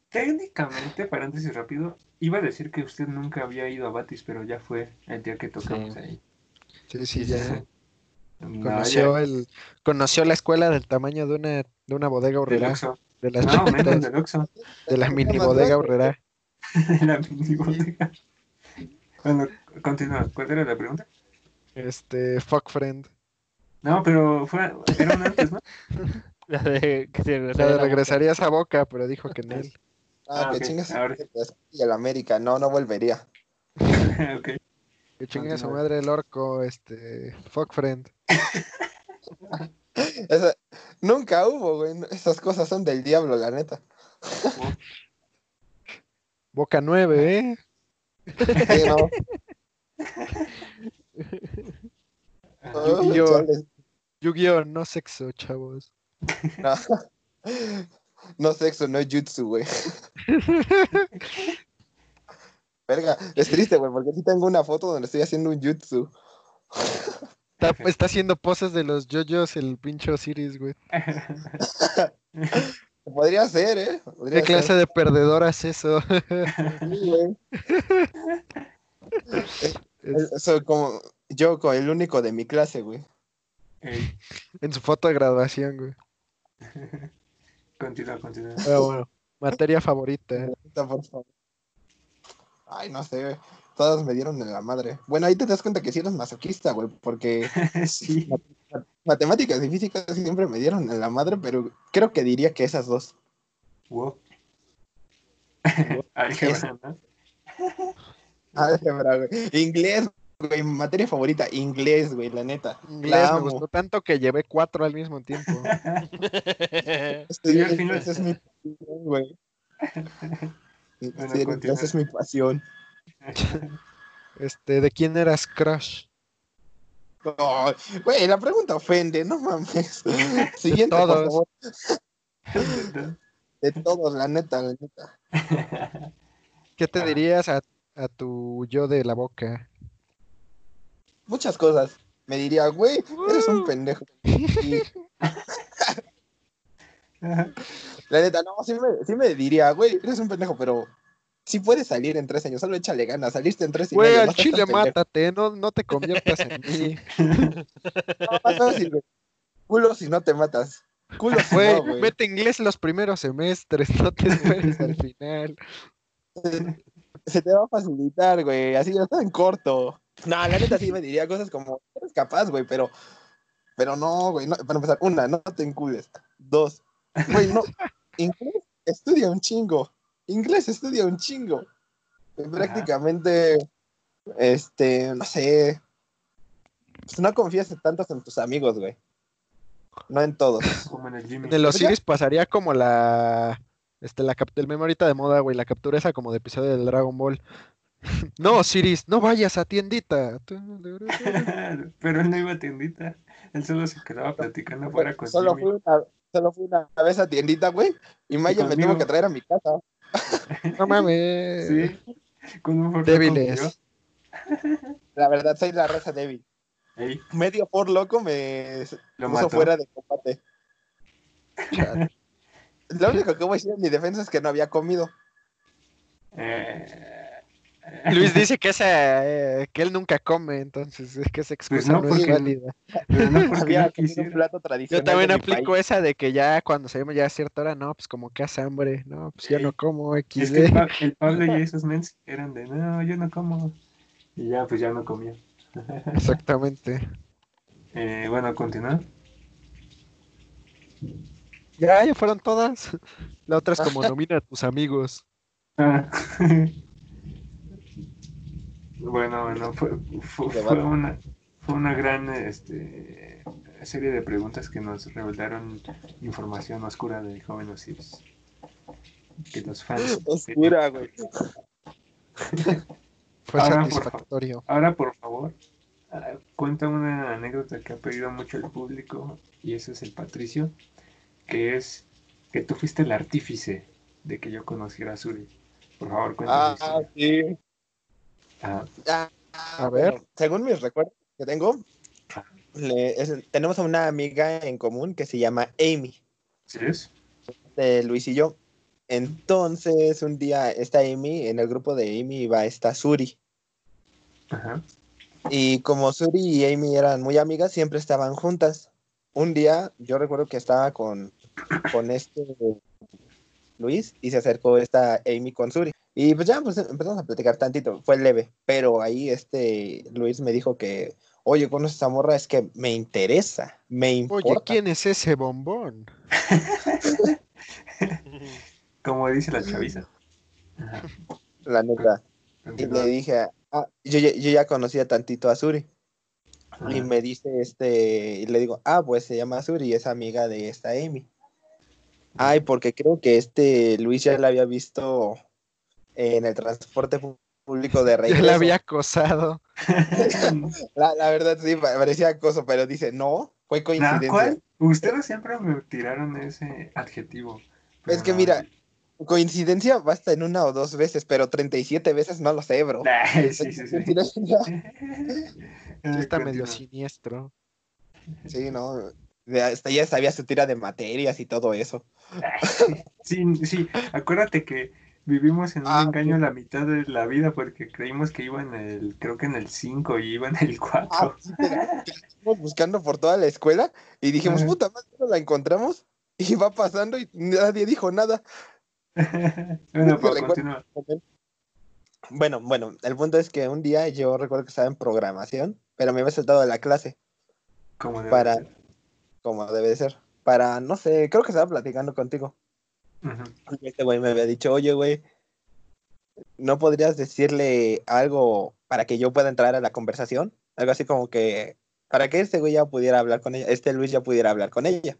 Técnicamente, paréntesis rápido, iba a decir que usted nunca había ido a Batis, pero ya fue el día que tocamos Sí. ahí. Sí, sí, ya. No, Conoció, ya- el, conoció la escuela del tamaño de una, de una bodega horrera. De las No, menos chiquitas, del Oxxo. de la mini bodega horrera. La mini bodega. Bueno, continúa. ¿Cuál era la pregunta? Este, fuck friend. No, pero fue, era un antes, ¿no? La de que se la boca. regresarías a boca, pero dijo que en él. Ah, Ah, que ok, chingas ahora. y el América. No, no volvería. ok. Que chingue a su Continúa. madre el orco, este, fuck friend. Esa- nunca hubo, güey. Esas cosas son del diablo, la neta. Boca 9, ¿eh? Sí, no. Oh. Yu-Gi-Oh! no sexo, chavos. No. No sexo, no jutsu, güey. Verga, es triste, güey, porque sí tengo una foto donde estoy haciendo un jutsu. Está, está haciendo poses de los JoJo's el pinche Osiris, güey. Podría ser, ¿eh? Podría ¿Qué clase ser. de perdedor es eso? Sí, güey. Es- Soy como yo, como el único de mi clase, güey. Ey, en su foto de graduación, güey. continúa, continúa. Pero bueno, materia favorita. Ahorita, por favor. Ay, no sé, güey. Todas me dieron en la madre. Bueno, ahí te das cuenta que sí eres masoquista, güey, porque sí. matemáticas y físicas siempre me dieron en la madre, pero creo que diría que esas dos. Wow. Álgebra, ¿no? Álgebra, güey. Inglés, güey, materia favorita, inglés, güey, la neta. Inglés La me gustó tanto que llevé cuatro al mismo tiempo. Este, al final- es mi pasión, güey. Bueno, Sí, continúa. esa es mi pasión. Este, ¿de quién eras crush? No, güey, la pregunta ofende, no mames. Siguiente, por Todos. favor. De todos, la neta, la neta. ¿Qué te Ah. dirías a, a tu yo de la boca? Muchas cosas. Me diría, güey, eres un pendejo. Y la neta, no, sí me, sí me diría, güey, eres un pendejo, pero sí puedes salir en tres años, solo échale ganas. Saliste en tres y Güey, al chile mátate, no, no te conviertas en mí. No, más fácil, güey. Culo si no te matas. Culo si Güey, no, güey. mete inglés los primeros semestres, no te esperes al final. Se te va a facilitar, güey. Así ya está en corto. No, la neta sí me diría cosas como, eres capaz, güey, pero, pero no, güey. No, para empezar, una, no te encules. Dos, güey, no. Inglés estudia un chingo. Inglés estudia un chingo. Prácticamente, este, no sé. Pues no confías tanto en tus amigos, güey. No en todos. Como en el Jimmy. En el Osiris pasaría como la. Este, la el meme ahorita de moda, güey, la captura esa como de episodio del Dragon Ball. No, Osiris, no vayas a tiendita. Pero él no iba a tiendita. Él solo se quedaba platicando fuera con Solo fui, una, solo fui una vez a tiendita, güey. Y Maya me tuvo que traer a mi casa. No mames. Sí. Con un Débiles. La verdad, soy la raza débil. Medio por loco me Lo puso mató. fuera de combate. Chat. Lo único que voy a decir en mi defensa es que no había comido. eh, Luis dice que esa, eh, que él nunca come, entonces es que esa excusa no, no, es válida. Pero no porque había no comido un quisiera. plato tradicional. Yo también aplico país. esa de que ya cuando salimos ya a cierta hora, no, pues como que hace hambre, no, pues yo Ey. no como Es XD. que el, Pa- el Pablo y esos mens eran de, no, yo no como. Y ya, pues ya no comía. Exactamente. Eh, bueno, continúa. Ya, ya fueron todas. La otra es como nomina a tus amigos. Ah. Bueno, bueno, fue, fue, una, fue una gran este, serie de preguntas que nos revelaron información oscura del joven Osiris. Que los fans. Oscura, güey. Fue Ahora, por satisfactorio. Ahora, por favor, ah, cuenta una anécdota que ha pedido mucho el público, y ese es el Patricio, que es que tú fuiste el artífice de que yo conociera a Suri. Por favor, cuéntame. Ah, sí. Ah, Ah, A ver. bueno, según mis recuerdos que tengo, le- es- tenemos a una amiga en común que se llama Amy, ¿Sí es? de Luis y yo. Entonces, un día está Amy, en el grupo de Amy va esta Suri. Ajá. Y como Suri y Amy eran muy amigas, siempre estaban juntas. Un día, yo recuerdo que estaba con, con este Luis y se acercó esta Amy con Suri. Y pues ya pues, empezamos a platicar tantito, fue leve, pero ahí este Luis me dijo que, oye, con esa morra es que me interesa, me importa. Oye, ¿quién es ese bombón? Como dice la chaviza. La neta. Y le dije, ah, yo, ya- yo ya conocía tantito a Suri. Y me dice este, y le digo, ah, pues se llama Suri y es amiga de esta Amy. Ay, porque creo que este Luis ya la había visto en el transporte público de Ya regreso. la había acosado. La, la verdad sí, pa- parecía acoso, pero dice, no, fue coincidencia. ¿Cuál? Ustedes siempre me tiraron ese adjetivo. Es que no. mira, coincidencia basta en una o dos veces, pero 37 veces no lo sé, bro. Nah, sí, sí, sí. Sí está medio siniestro. Sí, no. Ya, hasta ya sabía su tira de materias y todo eso. Sí, sí, acuérdate que vivimos en un Ah, engaño la mitad de la vida porque creímos que iba en el, creo que en el 5 y iba en el 4. Ah, sí, mira, Estuvimos buscando por toda la escuela y dijimos, puta madre, no la encontramos. Y va pasando y nadie dijo nada. bueno, pues. Bueno, bueno, el punto es que un día yo recuerdo que estaba en programación, pero me había saltado de la clase, debe para- ser. Como debe de ser. Para, no sé, creo que estaba platicando contigo. Este güey me había dicho, oye, güey, ¿no podrías decirle algo para que yo pueda entrar a la conversación? Algo así como que, para que este güey ya pudiera hablar con ella, este Luis ya pudiera hablar con ella.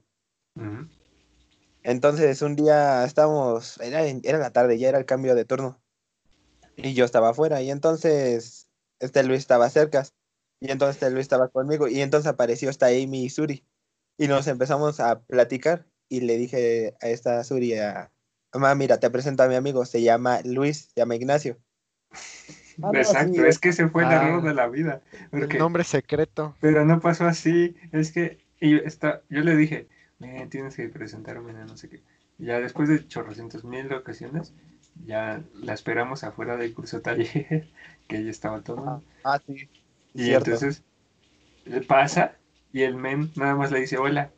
Entonces, un día estábamos, era, era la tarde, ya era el cambio de turno. Y yo estaba afuera, y entonces este Luis estaba cerca. Y entonces este Luis estaba conmigo, y entonces apareció esta Amy y Suri. Y nos empezamos a platicar, y le dije a esta Suri, a, mamá, mira, te presento a mi amigo, se llama Luis, se llama Ignacio. Ah, no, Exacto, sí, es que ese fue el Ah. error de la vida. El nombre secreto. pero no pasó así, es que y está, yo le dije, "Men, tienes que presentarme, no sé qué. Ya después de chorrocientos mil ocasiones, ya la esperamos afuera del curso taller, que ella estaba todo. Ah, sí. Y cierto. entonces le pasa y el men nada más le dice hola.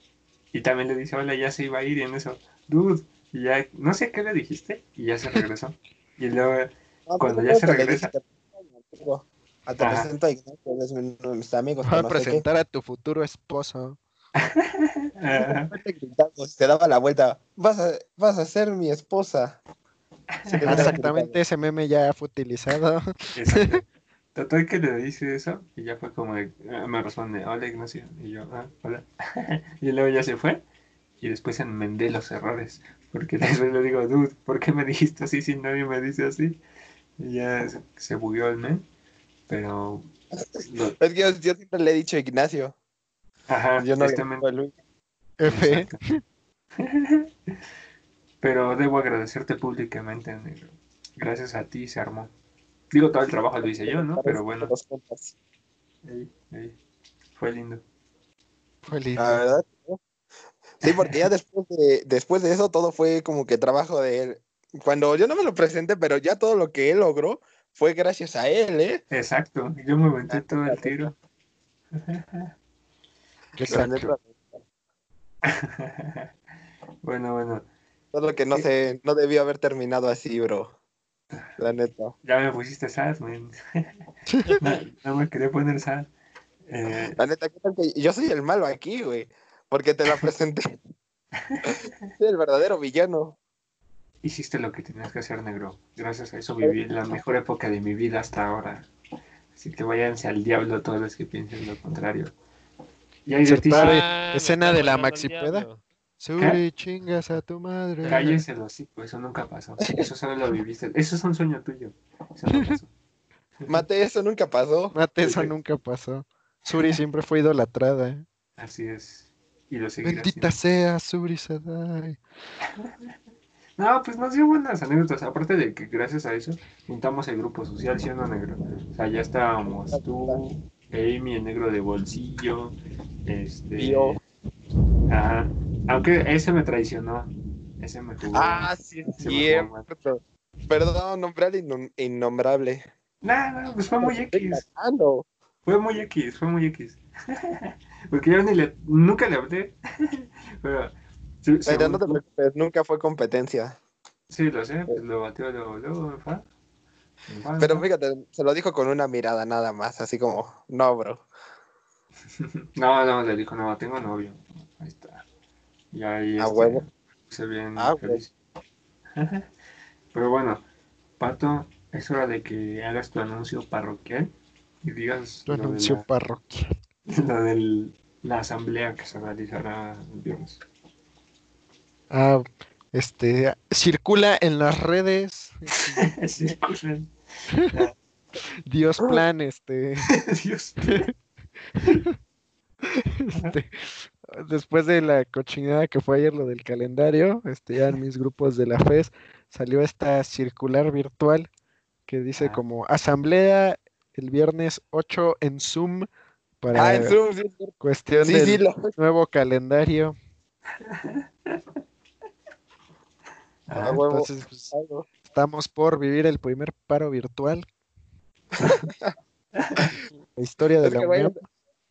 Y también le dice hola, ya se iba a ir y en eso, dude, y ya, no sé qué le dijiste, y ya se regresó. Y luego, No, cuando ya se regresa. dije, "Te presento a mi amigo". Ah, te Ajá. presento a Ignacio, es uno de mis amigos. Va que a no sé qué. presentar a tu futuro esposo. ah, Te daba la vuelta. Vas a, vas a ser mi esposa. Exactamente, ese meme ya fue utilizado. exacto. Total que le dice eso y ya fue como de, ah, me responde, hola Ignacio. Y yo, ah, hola. y luego ya se fue y después enmendé los errores. Porque después le digo, dude, ¿por qué me dijiste así si nadie me dice así? Y ya se, se bugueó el men. Pero, lo- Es que yo, yo siempre le he dicho Ignacio. ajá, Yo no este le men- Luis. F. Pero debo agradecerte públicamente, negro. Gracias a ti se armó. Digo, todo el trabajo lo hice yo, ¿no? Pero bueno, ahí, ahí. fue lindo. Fue lindo. La verdad. Sí, porque ya después de, después de eso todo fue como que trabajo de él. Cuando yo no me lo presenté, pero ya todo lo que él logró fue gracias a él, ¿eh? Exacto, yo me aventé todo el tiro. Bueno, bueno, Todo lo que no sé, no debió haber terminado así, bro. La neta. ya me pusiste sad, man. no, no me quería poner sad. Eh, La neta, ¿qué tal que yo soy el malo aquí, güey? Porque te la presenté. soy el verdadero villano. hiciste lo que tenías que hacer, negro. Gracias a eso viví la mejor época de mi vida hasta ahora. Así que váyanse al diablo todos los que piensen lo contrario. Y hay de Se ti, escena de la maxipeda. Suri, chingas a tu madre. cállese los hocico, eso nunca pasó. Eso solo lo viviste. Eso es un sueño tuyo. Eso no pasó. Mate, eso nunca pasó. Mate, eso nunca pasó. Suri siempre fue idolatrada. ¿eh? Así es. Y lo Bendita siendo. sea Suri Sadai. No, pues nos dio buenas anécdotas. Aparte de que gracias a eso juntamos el grupo social, ¿sí o no, negro? O sea, ya estábamos tú, Amy, el negro de bolsillo, este... Yo. Ajá. Aunque ese me traicionó. Ese me jugó. Ah, sí, es cierto. Perdón, nombre al innom- innombrable. Nah, no, pues fue muy X. Fue muy X, fue muy X. Porque yo ni le, nunca le hablé. Pero, sí, Pero según no te tú- preocupes, nunca fue competencia. sí, lo sé, pues lo batió luego, luego. Pero fíjate, se lo dijo con una mirada nada más, así como, no, bro. No, no, le dijo, no, tengo novio. Ahí está. Y ahí este, huevo. se bien Ah, feliz. Pero bueno, Pato, es hora de que hagas tu anuncio parroquial y digas Tu anuncio la- parroquial. lo de la asamblea que se realizará el viernes. Ah, este, circula en las redes. Dios plan, este, Dios. este, después de la cochinada que fue ayer lo del calendario, este, ya en mis grupos de la FES salió esta circular virtual que dice Ah. como asamblea el viernes 8 en Zoom para Ah, en Zoom, sí, sí, cuestión sí, del lo- nuevo calendario. Ah, Ah. Entonces, pues, estamos por vivir el primer paro virtual. La historia de Es la sea,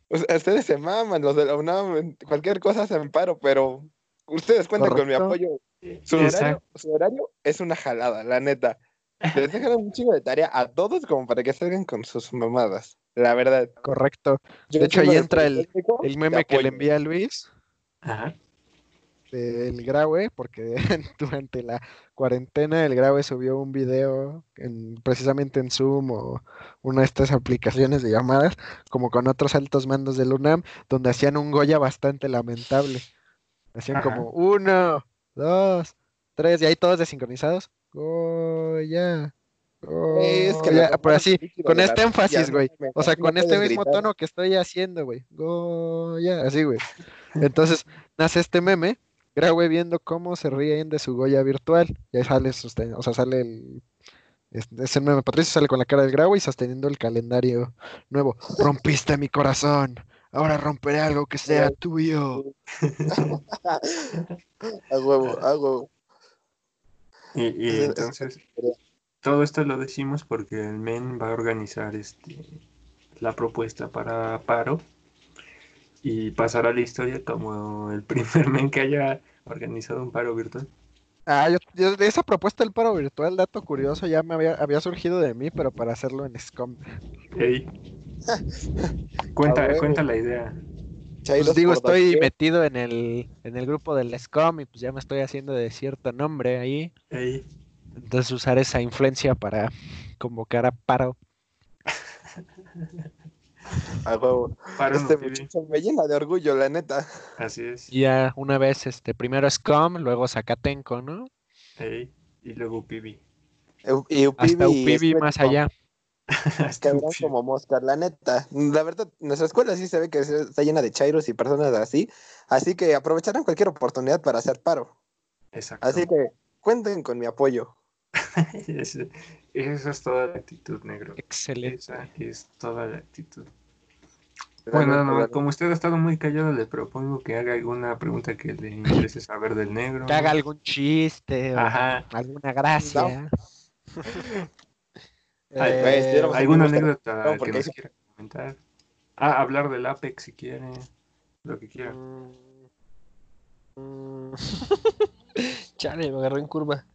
ustedes se maman, los de la UNAM, cualquier cosa se paro, pero ustedes cuentan con mi apoyo. Su horario, su horario es una jalada, la neta. Les dejan un chingo de tarea a todos como para que salgan con sus mamadas. La verdad. Correcto. Yo De hecho, ahí entra el- El meme que le envía a Luis Ajá. Del Graue, porque durante la cuarentena el Graue subió un video en, precisamente en Zoom o una de estas aplicaciones de llamadas, como con otros altos mandos del UNAM, donde hacían un Goya bastante lamentable. Hacían Ajá. como uno, dos, tres, y ahí todos desincronizados. Goya. Es que la pero así, con este énfasis, güey. no O sea, con este mismo gritar. tono que estoy haciendo, güey. Goya, así, güey. Entonces, nace este meme, Graue viendo cómo se ríen de su Goya virtual. Y ahí sale, o sea, sale el... Es, es el meme, Patricio sale con la cara del Graue y sosteniendo el calendario nuevo. Rompiste mi corazón. Ahora romperé algo que sea tuyo. A huevo, a huevo. Y, y entonces, todo esto lo decimos porque el MEN va a organizar este la propuesta para paro y pasará a la historia como el primer MEN que haya organizado un paro virtual. Ah, yo, yo- de esa propuesta del paro virtual, dato curioso, ya me había, había surgido de mí, pero para hacerlo en SCOM. Ey. Cuenta, A huevo. cuenta la idea. Pues digo, estoy metido en el, en el grupo del SCOM y pues ya me estoy haciendo de cierto nombre ahí. Ey. Entonces usar esa influencia para convocar a paro. A huevo. Paro Este muchacho me llena de orgullo, la neta. Así es. Y ya una vez, este, primero SCOM, luego Zacatenco, ¿no? Ey. Y luego. Eu- Y Hasta Upibi Upibi es más como- allá. Hasta como moscas, la neta. La verdad, nuestra escuela sí se ve que está llena de chairos y personas así. Así que aprovecharán cualquier oportunidad para hacer paro. Exacto. Así que cuenten con mi apoyo. Esa es toda la actitud, negro. Excelente. Esa es toda la actitud. Bueno, no, como usted ha estado muy callado, le propongo que haga alguna pregunta que le interese saber del negro. Que haga algún chiste o Ajá. alguna gracia. Ay, Eh, estuviéramos- ¿Alguna anécdota No, que nos quiera comentar? Ah, hablar del Apex si quiere. Lo que quiera. Mm, mm. Chale, me agarró en curva.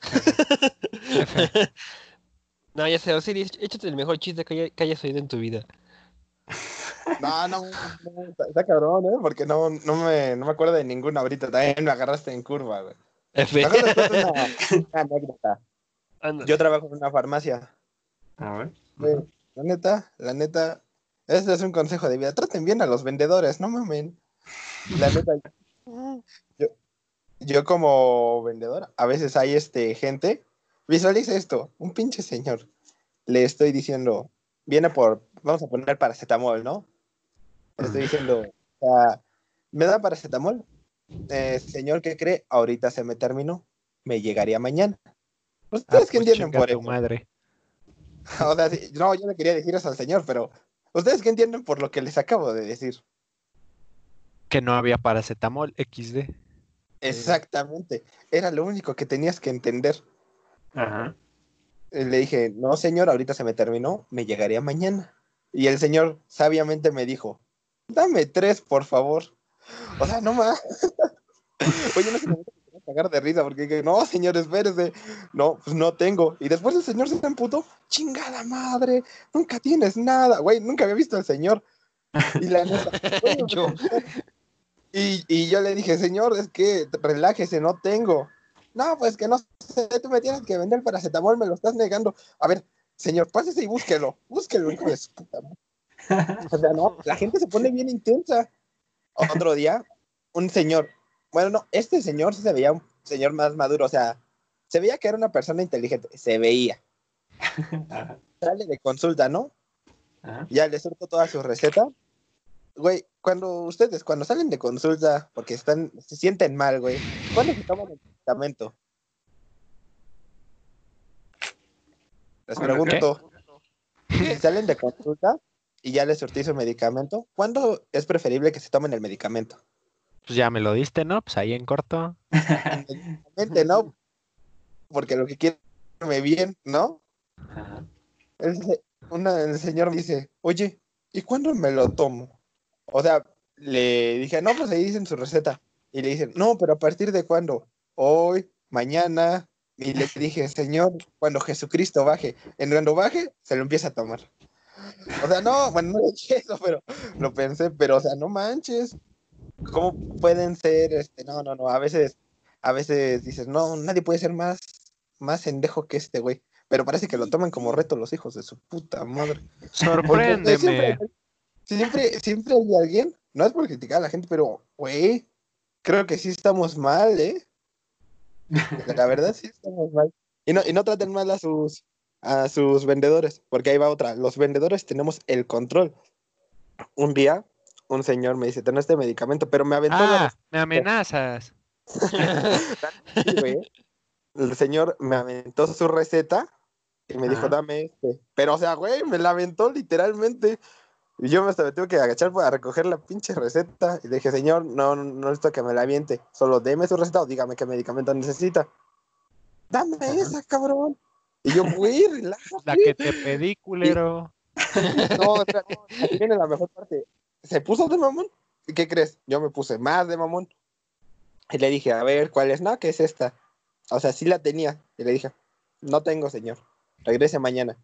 no, ya sé, Osiris, échate el mejor chiste que, haya- que hayas oído en tu vida. No, no, no, está, está cabrón, ¿eh? Porque no, no, me, no me acuerdo de ninguna ahorita. También me agarraste en curva, güey. Una, una anécdota. Yo trabajo en una farmacia. A ver. güey. La neta, la neta, este es un consejo de vida. Traten bien a los vendedores, no mamen. La neta, yo, yo como vendedor, a veces hay este gente, visualiza esto, un pinche señor. Le estoy diciendo, viene por, vamos a poner paracetamol, ¿no? Le estoy diciendo, o sea, ¿me da paracetamol? Eh, señor, ¿qué cree? Ahorita se me terminó, me llegaría mañana. ¿Ustedes Ah, qué pues entienden por eso? madre. O sea, sí, no, yo le quería decir eso al señor, pero ¿ustedes qué entienden por lo que les acabo de decir? Que no había paracetamol XD. Exactamente, era lo único que tenías que entender. Ajá. Eh, Le dije, no, señor, ahorita se me terminó, me llegaría mañana. Y el señor sabiamente me dijo, dame tres, por favor. O sea, no más. Oye, no se me a cagar de risa porque dije, no, señor, espérese. No, pues no tengo. Y después el señor se emputó, chingada madre, nunca tienes nada. Güey, nunca había visto al señor. Y la neta, Yo. Y, y yo le dije, señor, es que relájese, no tengo. No, pues que no sé, tú me tienes que vender paracetamol, me lo estás negando. A ver, señor, pásese y búsquelo, búsquelo, hijo de su puta. O sea, no, la gente se pone bien intensa. Otro día, un señor, bueno, no, este señor sí se veía un señor más maduro, o sea, se veía que era una persona inteligente, se veía. Sale de consulta, ¿no? Ajá. ya le surto toda su receta. Güey, cuando ustedes, cuando salen de consulta, porque están, se sienten mal, güey, ¿cuándo se toman el medicamento? Les pregunto, si salen de consulta y ya les surtí su medicamento, ¿cuándo es preferible que se tomen el medicamento? Pues ya me lo diste, ¿no? Pues ahí en corto. Inmediatamente, ¿no? Porque lo que quiero es verme bien, ¿no? Ajá. El, se- una- el señor me dice, oye, ¿y cuándo me lo tomo? O sea, le dije, no, pues ahí dicen su receta. Y le dicen, no, pero ¿a partir de cuándo? Hoy, mañana. Y le dije, señor, cuando Jesucristo baje. En cuando baje, se lo empieza a tomar. O sea, no, bueno, no dije eso, pero lo pensé, pero, o sea, no manches. ¿Cómo pueden ser, este, no, no, no, a veces, a veces dices, no, nadie puede ser más, más endejo que este güey. Pero parece que lo toman como reto los hijos de su puta madre. Sorpréndeme. Siempre, siempre, siempre hay alguien, no es por criticar a la gente, pero, güey, creo que sí estamos mal, ¿eh? La verdad sí estamos mal. Y no, y no traten mal a sus, a sus vendedores, porque ahí va otra. Los vendedores tenemos el control. Un día, un señor me dice, ten este medicamento, pero me aventó la Ah, me amenazas. Sí. El señor me aventó su receta y me dijo, dame este. Pero, o sea, güey, me la aventó literalmente. Y yo me hasta me tuve que agachar para recoger la pinche receta. Y le dije, señor, no, no no necesito que me la aviente. Solo deme su receta o dígame qué medicamento necesita. Dame esa, cabrón. Y yo, güey, relájate. La que te pedí, culero. No, espera, aquí viene la mejor parte. Se puso de mamón. ¿Y qué crees? Yo me puse más de mamón. Y le dije, a ver, ¿cuál es? No, ¿qué es esta? O sea, sí la tenía. Y le dije, no tengo, señor. Regrese mañana.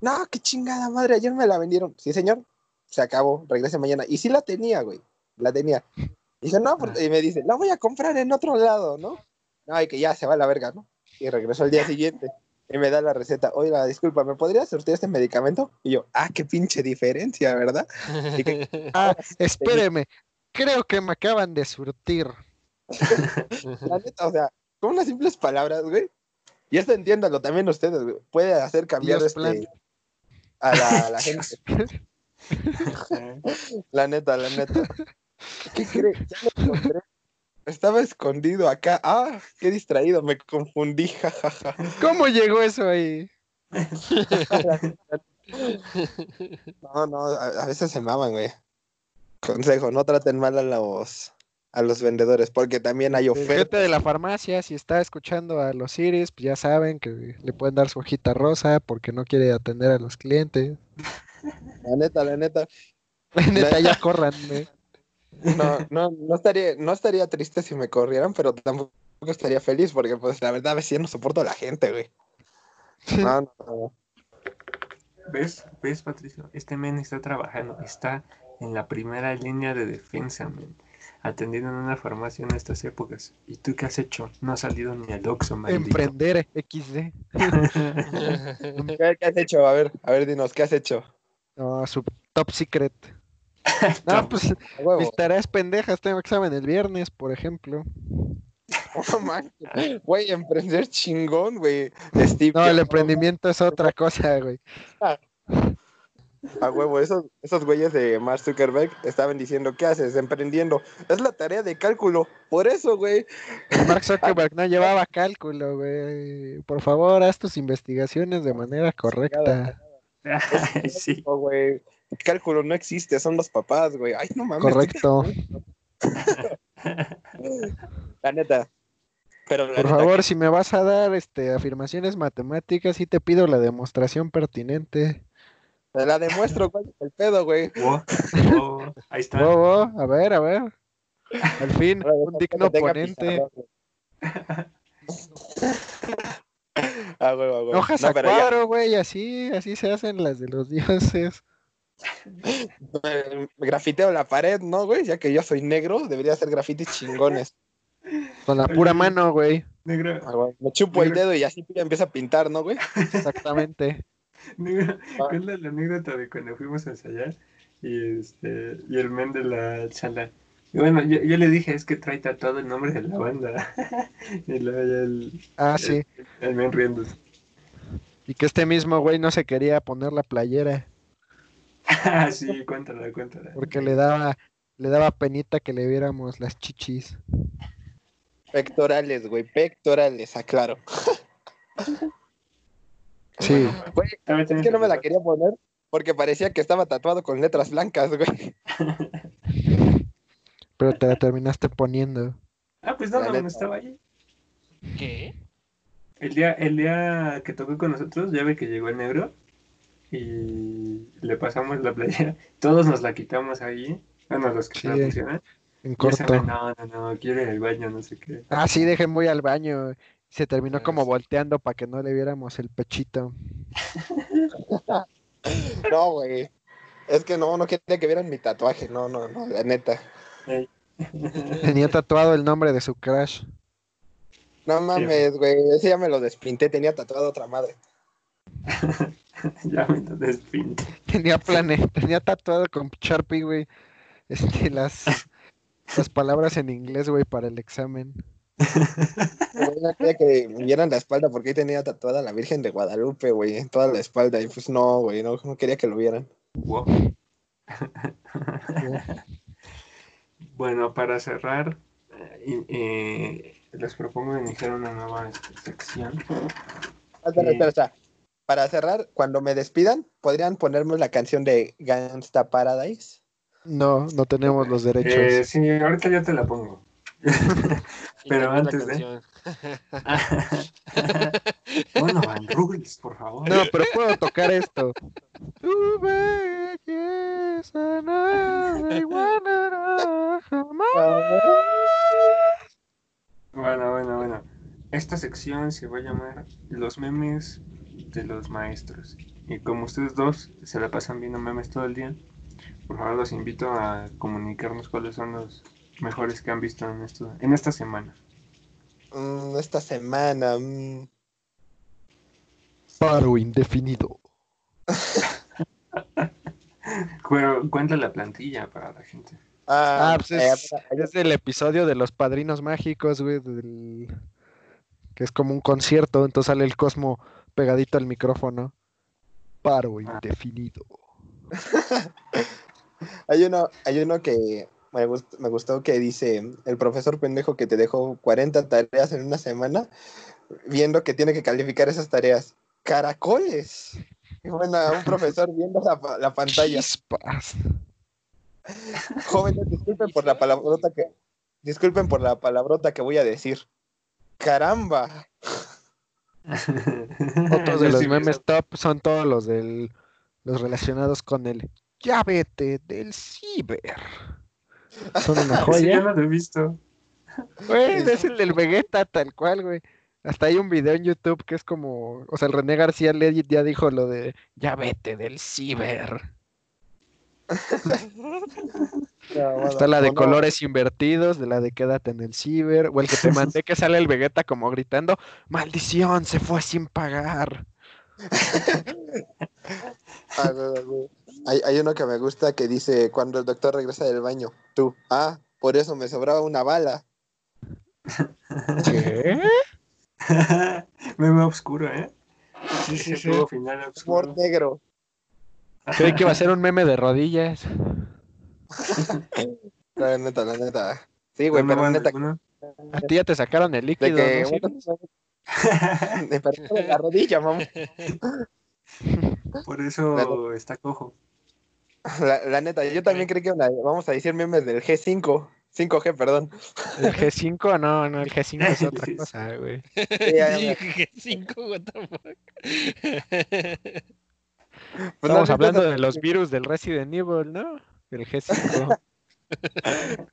No, qué chingada madre, ayer me la vendieron. Sí, señor. Se acabó, regrese mañana. Y sí la tenía, güey. La tenía. Y dije, no, por- y me dice, la voy a comprar en otro lado, ¿no? No, y que ya se va a la verga, ¿no? Y regresó al día siguiente. Y me da la receta. Oiga, disculpa, ¿me podría surtir este medicamento? Y yo, ah, qué pinche diferencia, ¿verdad? Y que- Ah, espéreme. Creo que me acaban de surtir. La neta, o sea, con unas simples palabras, güey. Y esto entiéndalo también ustedes, güey. Puede hacer cambiar Dios este, plan. a la, a la gente. La neta, la neta. ¿Qué crees? Ya lo encontré. Estaba escondido acá. Ah, qué distraído, me confundí, jajaja. ¿Cómo llegó eso ahí? No, no, a, a veces se maman, güey. Consejo, no traten mal a los a los vendedores, porque también hay El ofertas. gente de la farmacia, si está escuchando a los Iris, pues ya saben que le pueden dar su hojita rosa porque no quiere atender a los clientes. La neta, la neta. Neta, ya córranme. No, no, no estaría, no estaría triste si me corrieran, pero tampoco estaría feliz, porque pues la verdad a veces ya no soporto a la gente, güey. No, no, no. ¿Ves? ¿Ves, Patricio? Este men está trabajando, está en la primera línea de defensa, men. atendiendo en una farmacia en estas épocas. ¿Y tú qué has hecho? No has salido ni al Oxxo, maldito. Emprender XD. ¿Qué, qué has hecho? A ver, a ver, dinos, ¿qué has hecho? No, su top secret. No, pues huevo. mis tareas pendejas. Tengo examen el viernes, por ejemplo. No manches. Güey, emprender chingón, güey. Steve No, el emprendimiento es otra cosa, güey. A huevo, esos, esos güeyes de Mark Zuckerberg estaban diciendo, ¿qué haces? Emprendiendo. Es la tarea de cálculo. Por eso, güey. Mark Zuckerberg no llevaba cálculo, güey. Por favor, haz tus investigaciones de manera correcta. Sí. No, güey. Cálculo no existe, son los papás, güey. Ay, no mames. Correcto. La neta. Pero la Por neta favor, que- si me vas a dar este afirmaciones matemáticas, sí te pido la demostración pertinente. te la demuestro, ¿cuál es el pedo, güey? Wow, wow, Ahí está. Oh, oh, a ver, a ver. Al fin, un digno oponente. Ah. Hojas No, a cuadro, güey, así, así se hacen las de los dioses. grafiteo la pared, ¿no, güey? Ya que yo soy negro, debería hacer grafitis chingones. Con la pura mano, güey. Negro, Ah, güey. Me chupo el dedo y así empieza a pintar, ¿no, güey? Exactamente. negro. Ah. Cuenta la anécdota de cuando fuimos a ensayar y, este, y el men de la sala. Y bueno, yo, yo le dije, es que trae tatuado el nombre de la banda. y luego ya el, Ah, sí. el men riéndose. Y que este mismo güey no se quería poner la playera Ah, sí, cuéntala, cuéntala. porque le daba, le daba penita que le viéramos las chichis. Pectorales, güey, pectorales, aclaro. Sí. Güey, es que no me la quería poner porque parecía que estaba tatuado con letras blancas, güey. Pero te la terminaste poniendo. Ah, pues no, no, no estaba ahí. ¿Qué? El día, el día que tocó con nosotros, ya ve que llegó el negro y le pasamos la playera. Todos nos la quitamos ahí. Bueno, los que se Sí. la pusieron. En corto. no, no, no, quiero ir al baño, no sé qué. Ah, sí, dejen voy al baño. Se terminó como volteando para que no le viéramos el pechito. No, güey. Es que no, no quería que vieran mi tatuaje, no, no, no, la neta. Tenía tatuado el nombre de su crush. No mames, güey, ese ya me lo despinté, tenía tatuado otra madre. ya me lo despinté. Tenía plane, tenía tatuado con Sharpie, güey. Este, las, las palabras en inglés, güey, para el examen. No quería que me vieran la espalda porque ahí tenía tatuada la Virgen de Guadalupe, güey, en toda la espalda. Y pues no, güey, no, no quería que lo vieran. Wow. Bueno, para cerrar, eh, eh, les propongo iniciar una nueva sección. Espera, espera, espera. Para cerrar, cuando me despidan, ¿podrían ponerme la canción de Gangsta Paradise? No, no tenemos los derechos. Eh, sí, ahorita yo te la pongo. Pero antes de- bueno, Van Rules, por favor. No, pero puedo tocar esto. Belleza no me igualará jamás. Bueno, bueno, bueno. Esta sección se va a llamar Los memes de los maestros. Y como ustedes dos se la pasan viendo memes todo el día, por favor los invito a comunicarnos cuáles son los mejores que han visto en, esto, en esta semana. Mm, esta semana. mm, Paro indefinido. Cu- Cuenta la plantilla para la gente. Ah, Ah, pues eh, es, es del episodio de los padrinos mágicos, güey, del... que es como un concierto, entonces sale el Cosmo pegadito al micrófono. Paro indefinido. Hay uno, hay uno que me gustó, me gustó que dice el profesor pendejo que te dejó 40 tareas en una semana, viendo que tiene que calificar esas tareas. Caracoles. Bueno, un profesor viendo la, la pantalla. Chispas. Jóvenes, disculpen por la palabrota que disculpen por la palabrota que voy a decir. Caramba. Otros de los sí memes top son todos los del los relacionados con el ya vete del ciber. Son una Sí, joya. yo no lo he visto. Güey, es el del Vegeta tal cual, güey. Hasta hay un video en YouTube que es como, o sea, el René García Legit ya dijo lo de ya vete del ciber. Está la de colores invertidos, de la de quédate en el ciber, o el que te mandé que sale el Vegeta como gritando, maldición, se fue sin pagar. Ah. Hay, hay uno que me gusta que dice cuando el doctor regresa del baño, tú, ah, por eso me sobraba una bala. ¿Qué? Meme oscuro, ¿eh? Sí, sí, sí. tuvo final Humor oscuro. negro. Creí que iba a ser un meme de rodillas. La neta, la neta. Sí, güey, ¿No pero van neta, alguno? A ti ya te sacaron el de líquido, que ¿no? me partió la rodilla, mamá. Por eso está cojo. La, la neta, yo también creí que una- vamos a decir memes del G5, 5G, perdón. El G5, no, no, el G5 es otra cosa, güey. Sí, ya, ya, Dije cinco, what the fuck. Pues Estamos no, hablando no, de los virus del Resident Evil, ¿no? El G5.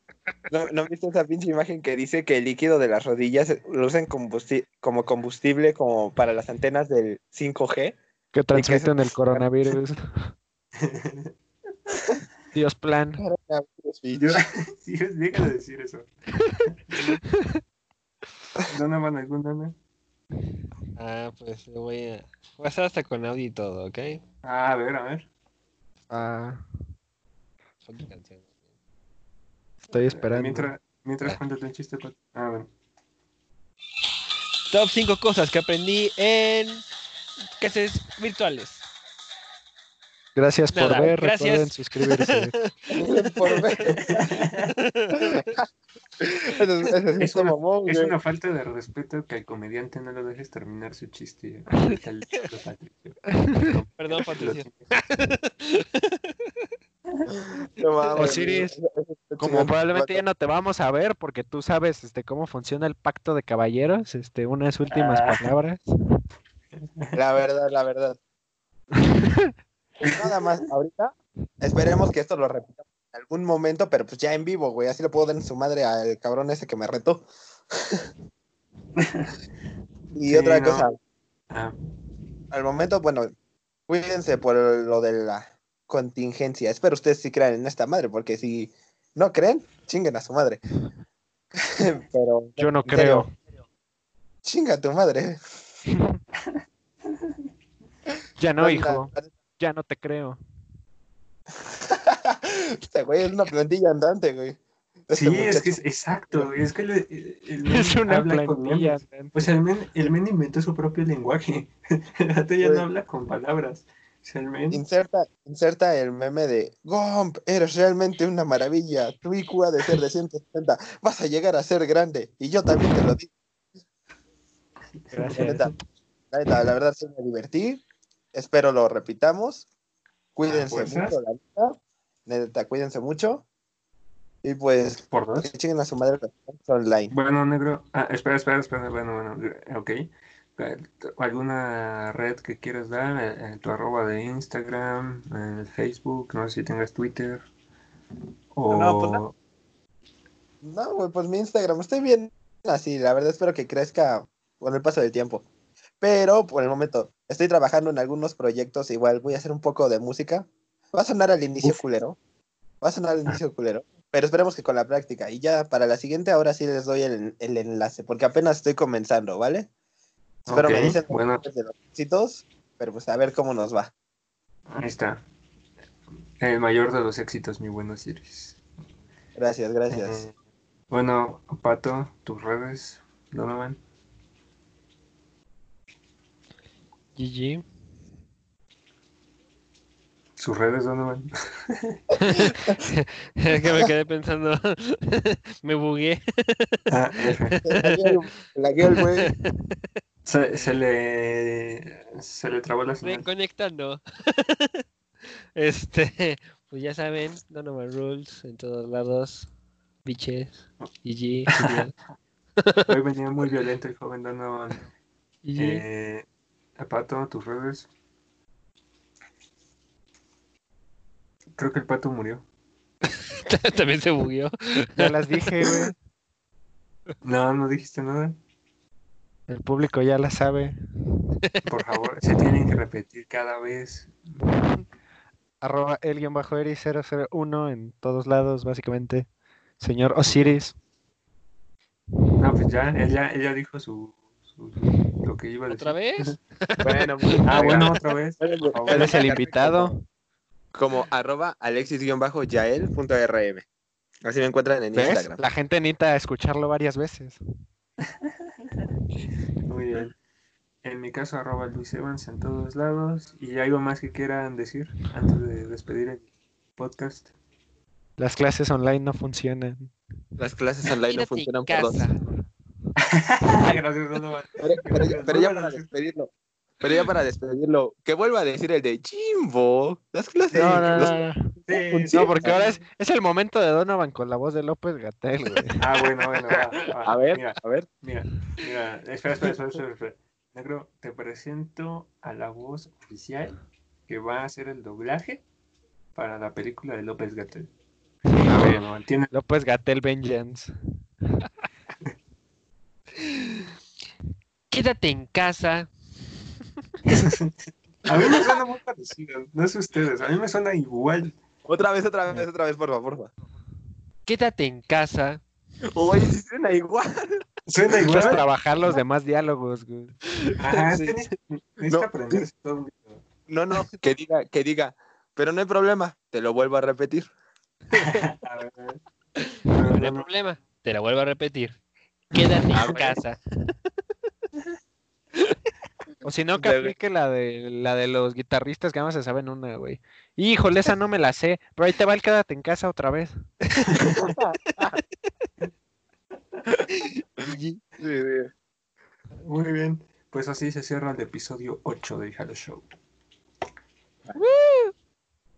¿No, ¿No viste esa pinche imagen que dice que el líquido de las rodillas lo usan combusti- como combustible como para las antenas del 5G? que transmiten el coronavirus. Dios plan. Yo, sí, deja de decir eso. ¿Dónde van alguna? no? Ah, pues le voy a. Voy a estar hasta con audio y todo, ¿ok? Ah, a ver, a ver. Ah, estoy esperando. Mientras, mientras cuéntate un chiste. Pat. Ah, bueno. Top 5 cosas que aprendí en clases virtuales. Gracias por Nada, ver, gracias. recuerden suscribirse. Por ver. Eso, es- eso una, mamón, es güey. una falta de respeto que al comediante no lo dejes terminar su chiste. Perdón, Patricio. No Osiris, está Como probablemente ya no te vamos a ver porque tú sabes este cómo funciona el pacto de caballeros, este unas últimas Ah. palabras. La verdad, la verdad. Nada más, ahorita esperemos que esto lo repitamos en algún momento, pero pues ya en vivo, güey. Así le puedo dar en su madre al cabrón ese que me retó. y Sí, otra no. cosa, Ah, al momento, bueno, cuídense por lo de la contingencia. Espero ustedes sí crean en esta madre, porque si no creen, chinguen a su madre. pero Yo no serio, creo. Chinga a tu madre. Ya no, hijo, ya no te creo. Este güey es una plantilla andante, güey. Este sí, es que es exacto. güey, Es que el Es una habla con plantilla. memes. O sea, el men, el men inventó su propio lenguaje. El ya Güey. no habla con palabras. O sea, el men. Inserta, inserta el meme de Gomp, eres realmente una maravilla. Tu IQ ha de ser de 170. Vas a llegar a ser grande. Y yo también te lo digo. La Gracias. la, la verdad sí me divertí. Espero lo repitamos. Cuídense fuerzas. mucho, la neta. Neta, cuídense mucho. Y pues, Por dos. que chinguen a su madre online. Bueno, negro. Ah, espera, espera, espera. Bueno, bueno. eh, Ok. Eh, ¿Alguna red que quieras dar? Eh, eh, tu arroba de Instagram, eh, Facebook, no sé si tengas Twitter. O... No, pues no. No, güey, pues mi Instagram, estoy bien así, la verdad espero que crezca con el paso del tiempo. Pero por el momento, estoy trabajando en algunos proyectos, igual voy a hacer un poco de música. Va a sonar al inicio Uf. culero. Va a sonar al inicio culero. Pero esperemos que con la práctica. Y ya para la siguiente, ahora sí les doy el, el enlace, porque apenas estoy comenzando, ¿vale? Espero me Ok, dicen bueno. de los éxitos, pero pues a ver cómo nos va. Ahí está. El mayor de los éxitos, mi bueno Osiris. Gracias, gracias. Eh, bueno, Pato, tus redes, Donovan. GG. Sus redes, Donovan. Es que me quedé pensando. me bugué. Ah. La el güey. Se, se le se le trabó la señal. Reconectando. este, pues ya saben, Donovan Rules en todos lados. Biches. GG. Hoy venía muy violento el joven Donovan. GG. Eh, Pato, tus redes. Creo que el pato murió. También se bugueó. Ya las dije, güey. No, no dijiste nada. El público ya la sabe. Por favor, se tienen que repetir cada vez. arroba el guion bajo eri 001 en todos lados, básicamente. Señor Osiris. No, pues ya, él ya, él ya dijo su, su- lo que iba a decir. ¿Otra vez? Bueno, pues, Ah, bueno, otra vez. Él es el invitado. Como arroba alexis-yael.rm. Así me encuentran en ¿Ves? Instagram. La gente necesita escucharlo varias veces. Muy bien. En mi caso, arroba Luis Evans en todos lados. ¿Y algo más que quieran decir antes de despedir el podcast? Las clases online no funcionan. Las clases online no funcionan por dos. Gracias, Donovan. Pero, pero ya- pero para despedirlo. Pero ya para despedirlo, que vuelva a decir el de Chimbo. Las clases. No, no, los- no, no. Sí, No, porque ahora es, es el momento de Donovan con la voz de López Gatel. Ah, bueno, bueno. va, va. A ver, Mira, a ver. mira, mira. Espera, espera, espera, espera, espera. Negro, te presento a la voz oficial que va a hacer el doblaje para la película de López Gatel. A ver, no, tiene López Gatel Vengeance. Quédate en casa. A mí me suena muy parecido, no sé ustedes, a mí me suena igual. Otra vez, otra vez, otra vez, por favor, por favor. Quédate en casa. Oye, sí suena igual. Suena Puedes igual. trabajar los demás diálogos, güey. Ajá, Sí. es que necesita- necesita No. todo un video. No, no, que diga, que diga. Pero no hay problema, te lo vuelvo a repetir. A ver, a ver. No No, hay problema. Te la vuelvo a repetir. Quédate A en casa. O si no, que aplique la de, la de los guitarristas que nada más se saben una, güey. Híjole, esa no me la sé. Pero ahí te va el quédate en casa otra vez. Sí. Muy bien, pues así se cierra el episodio 8 de Halo Show.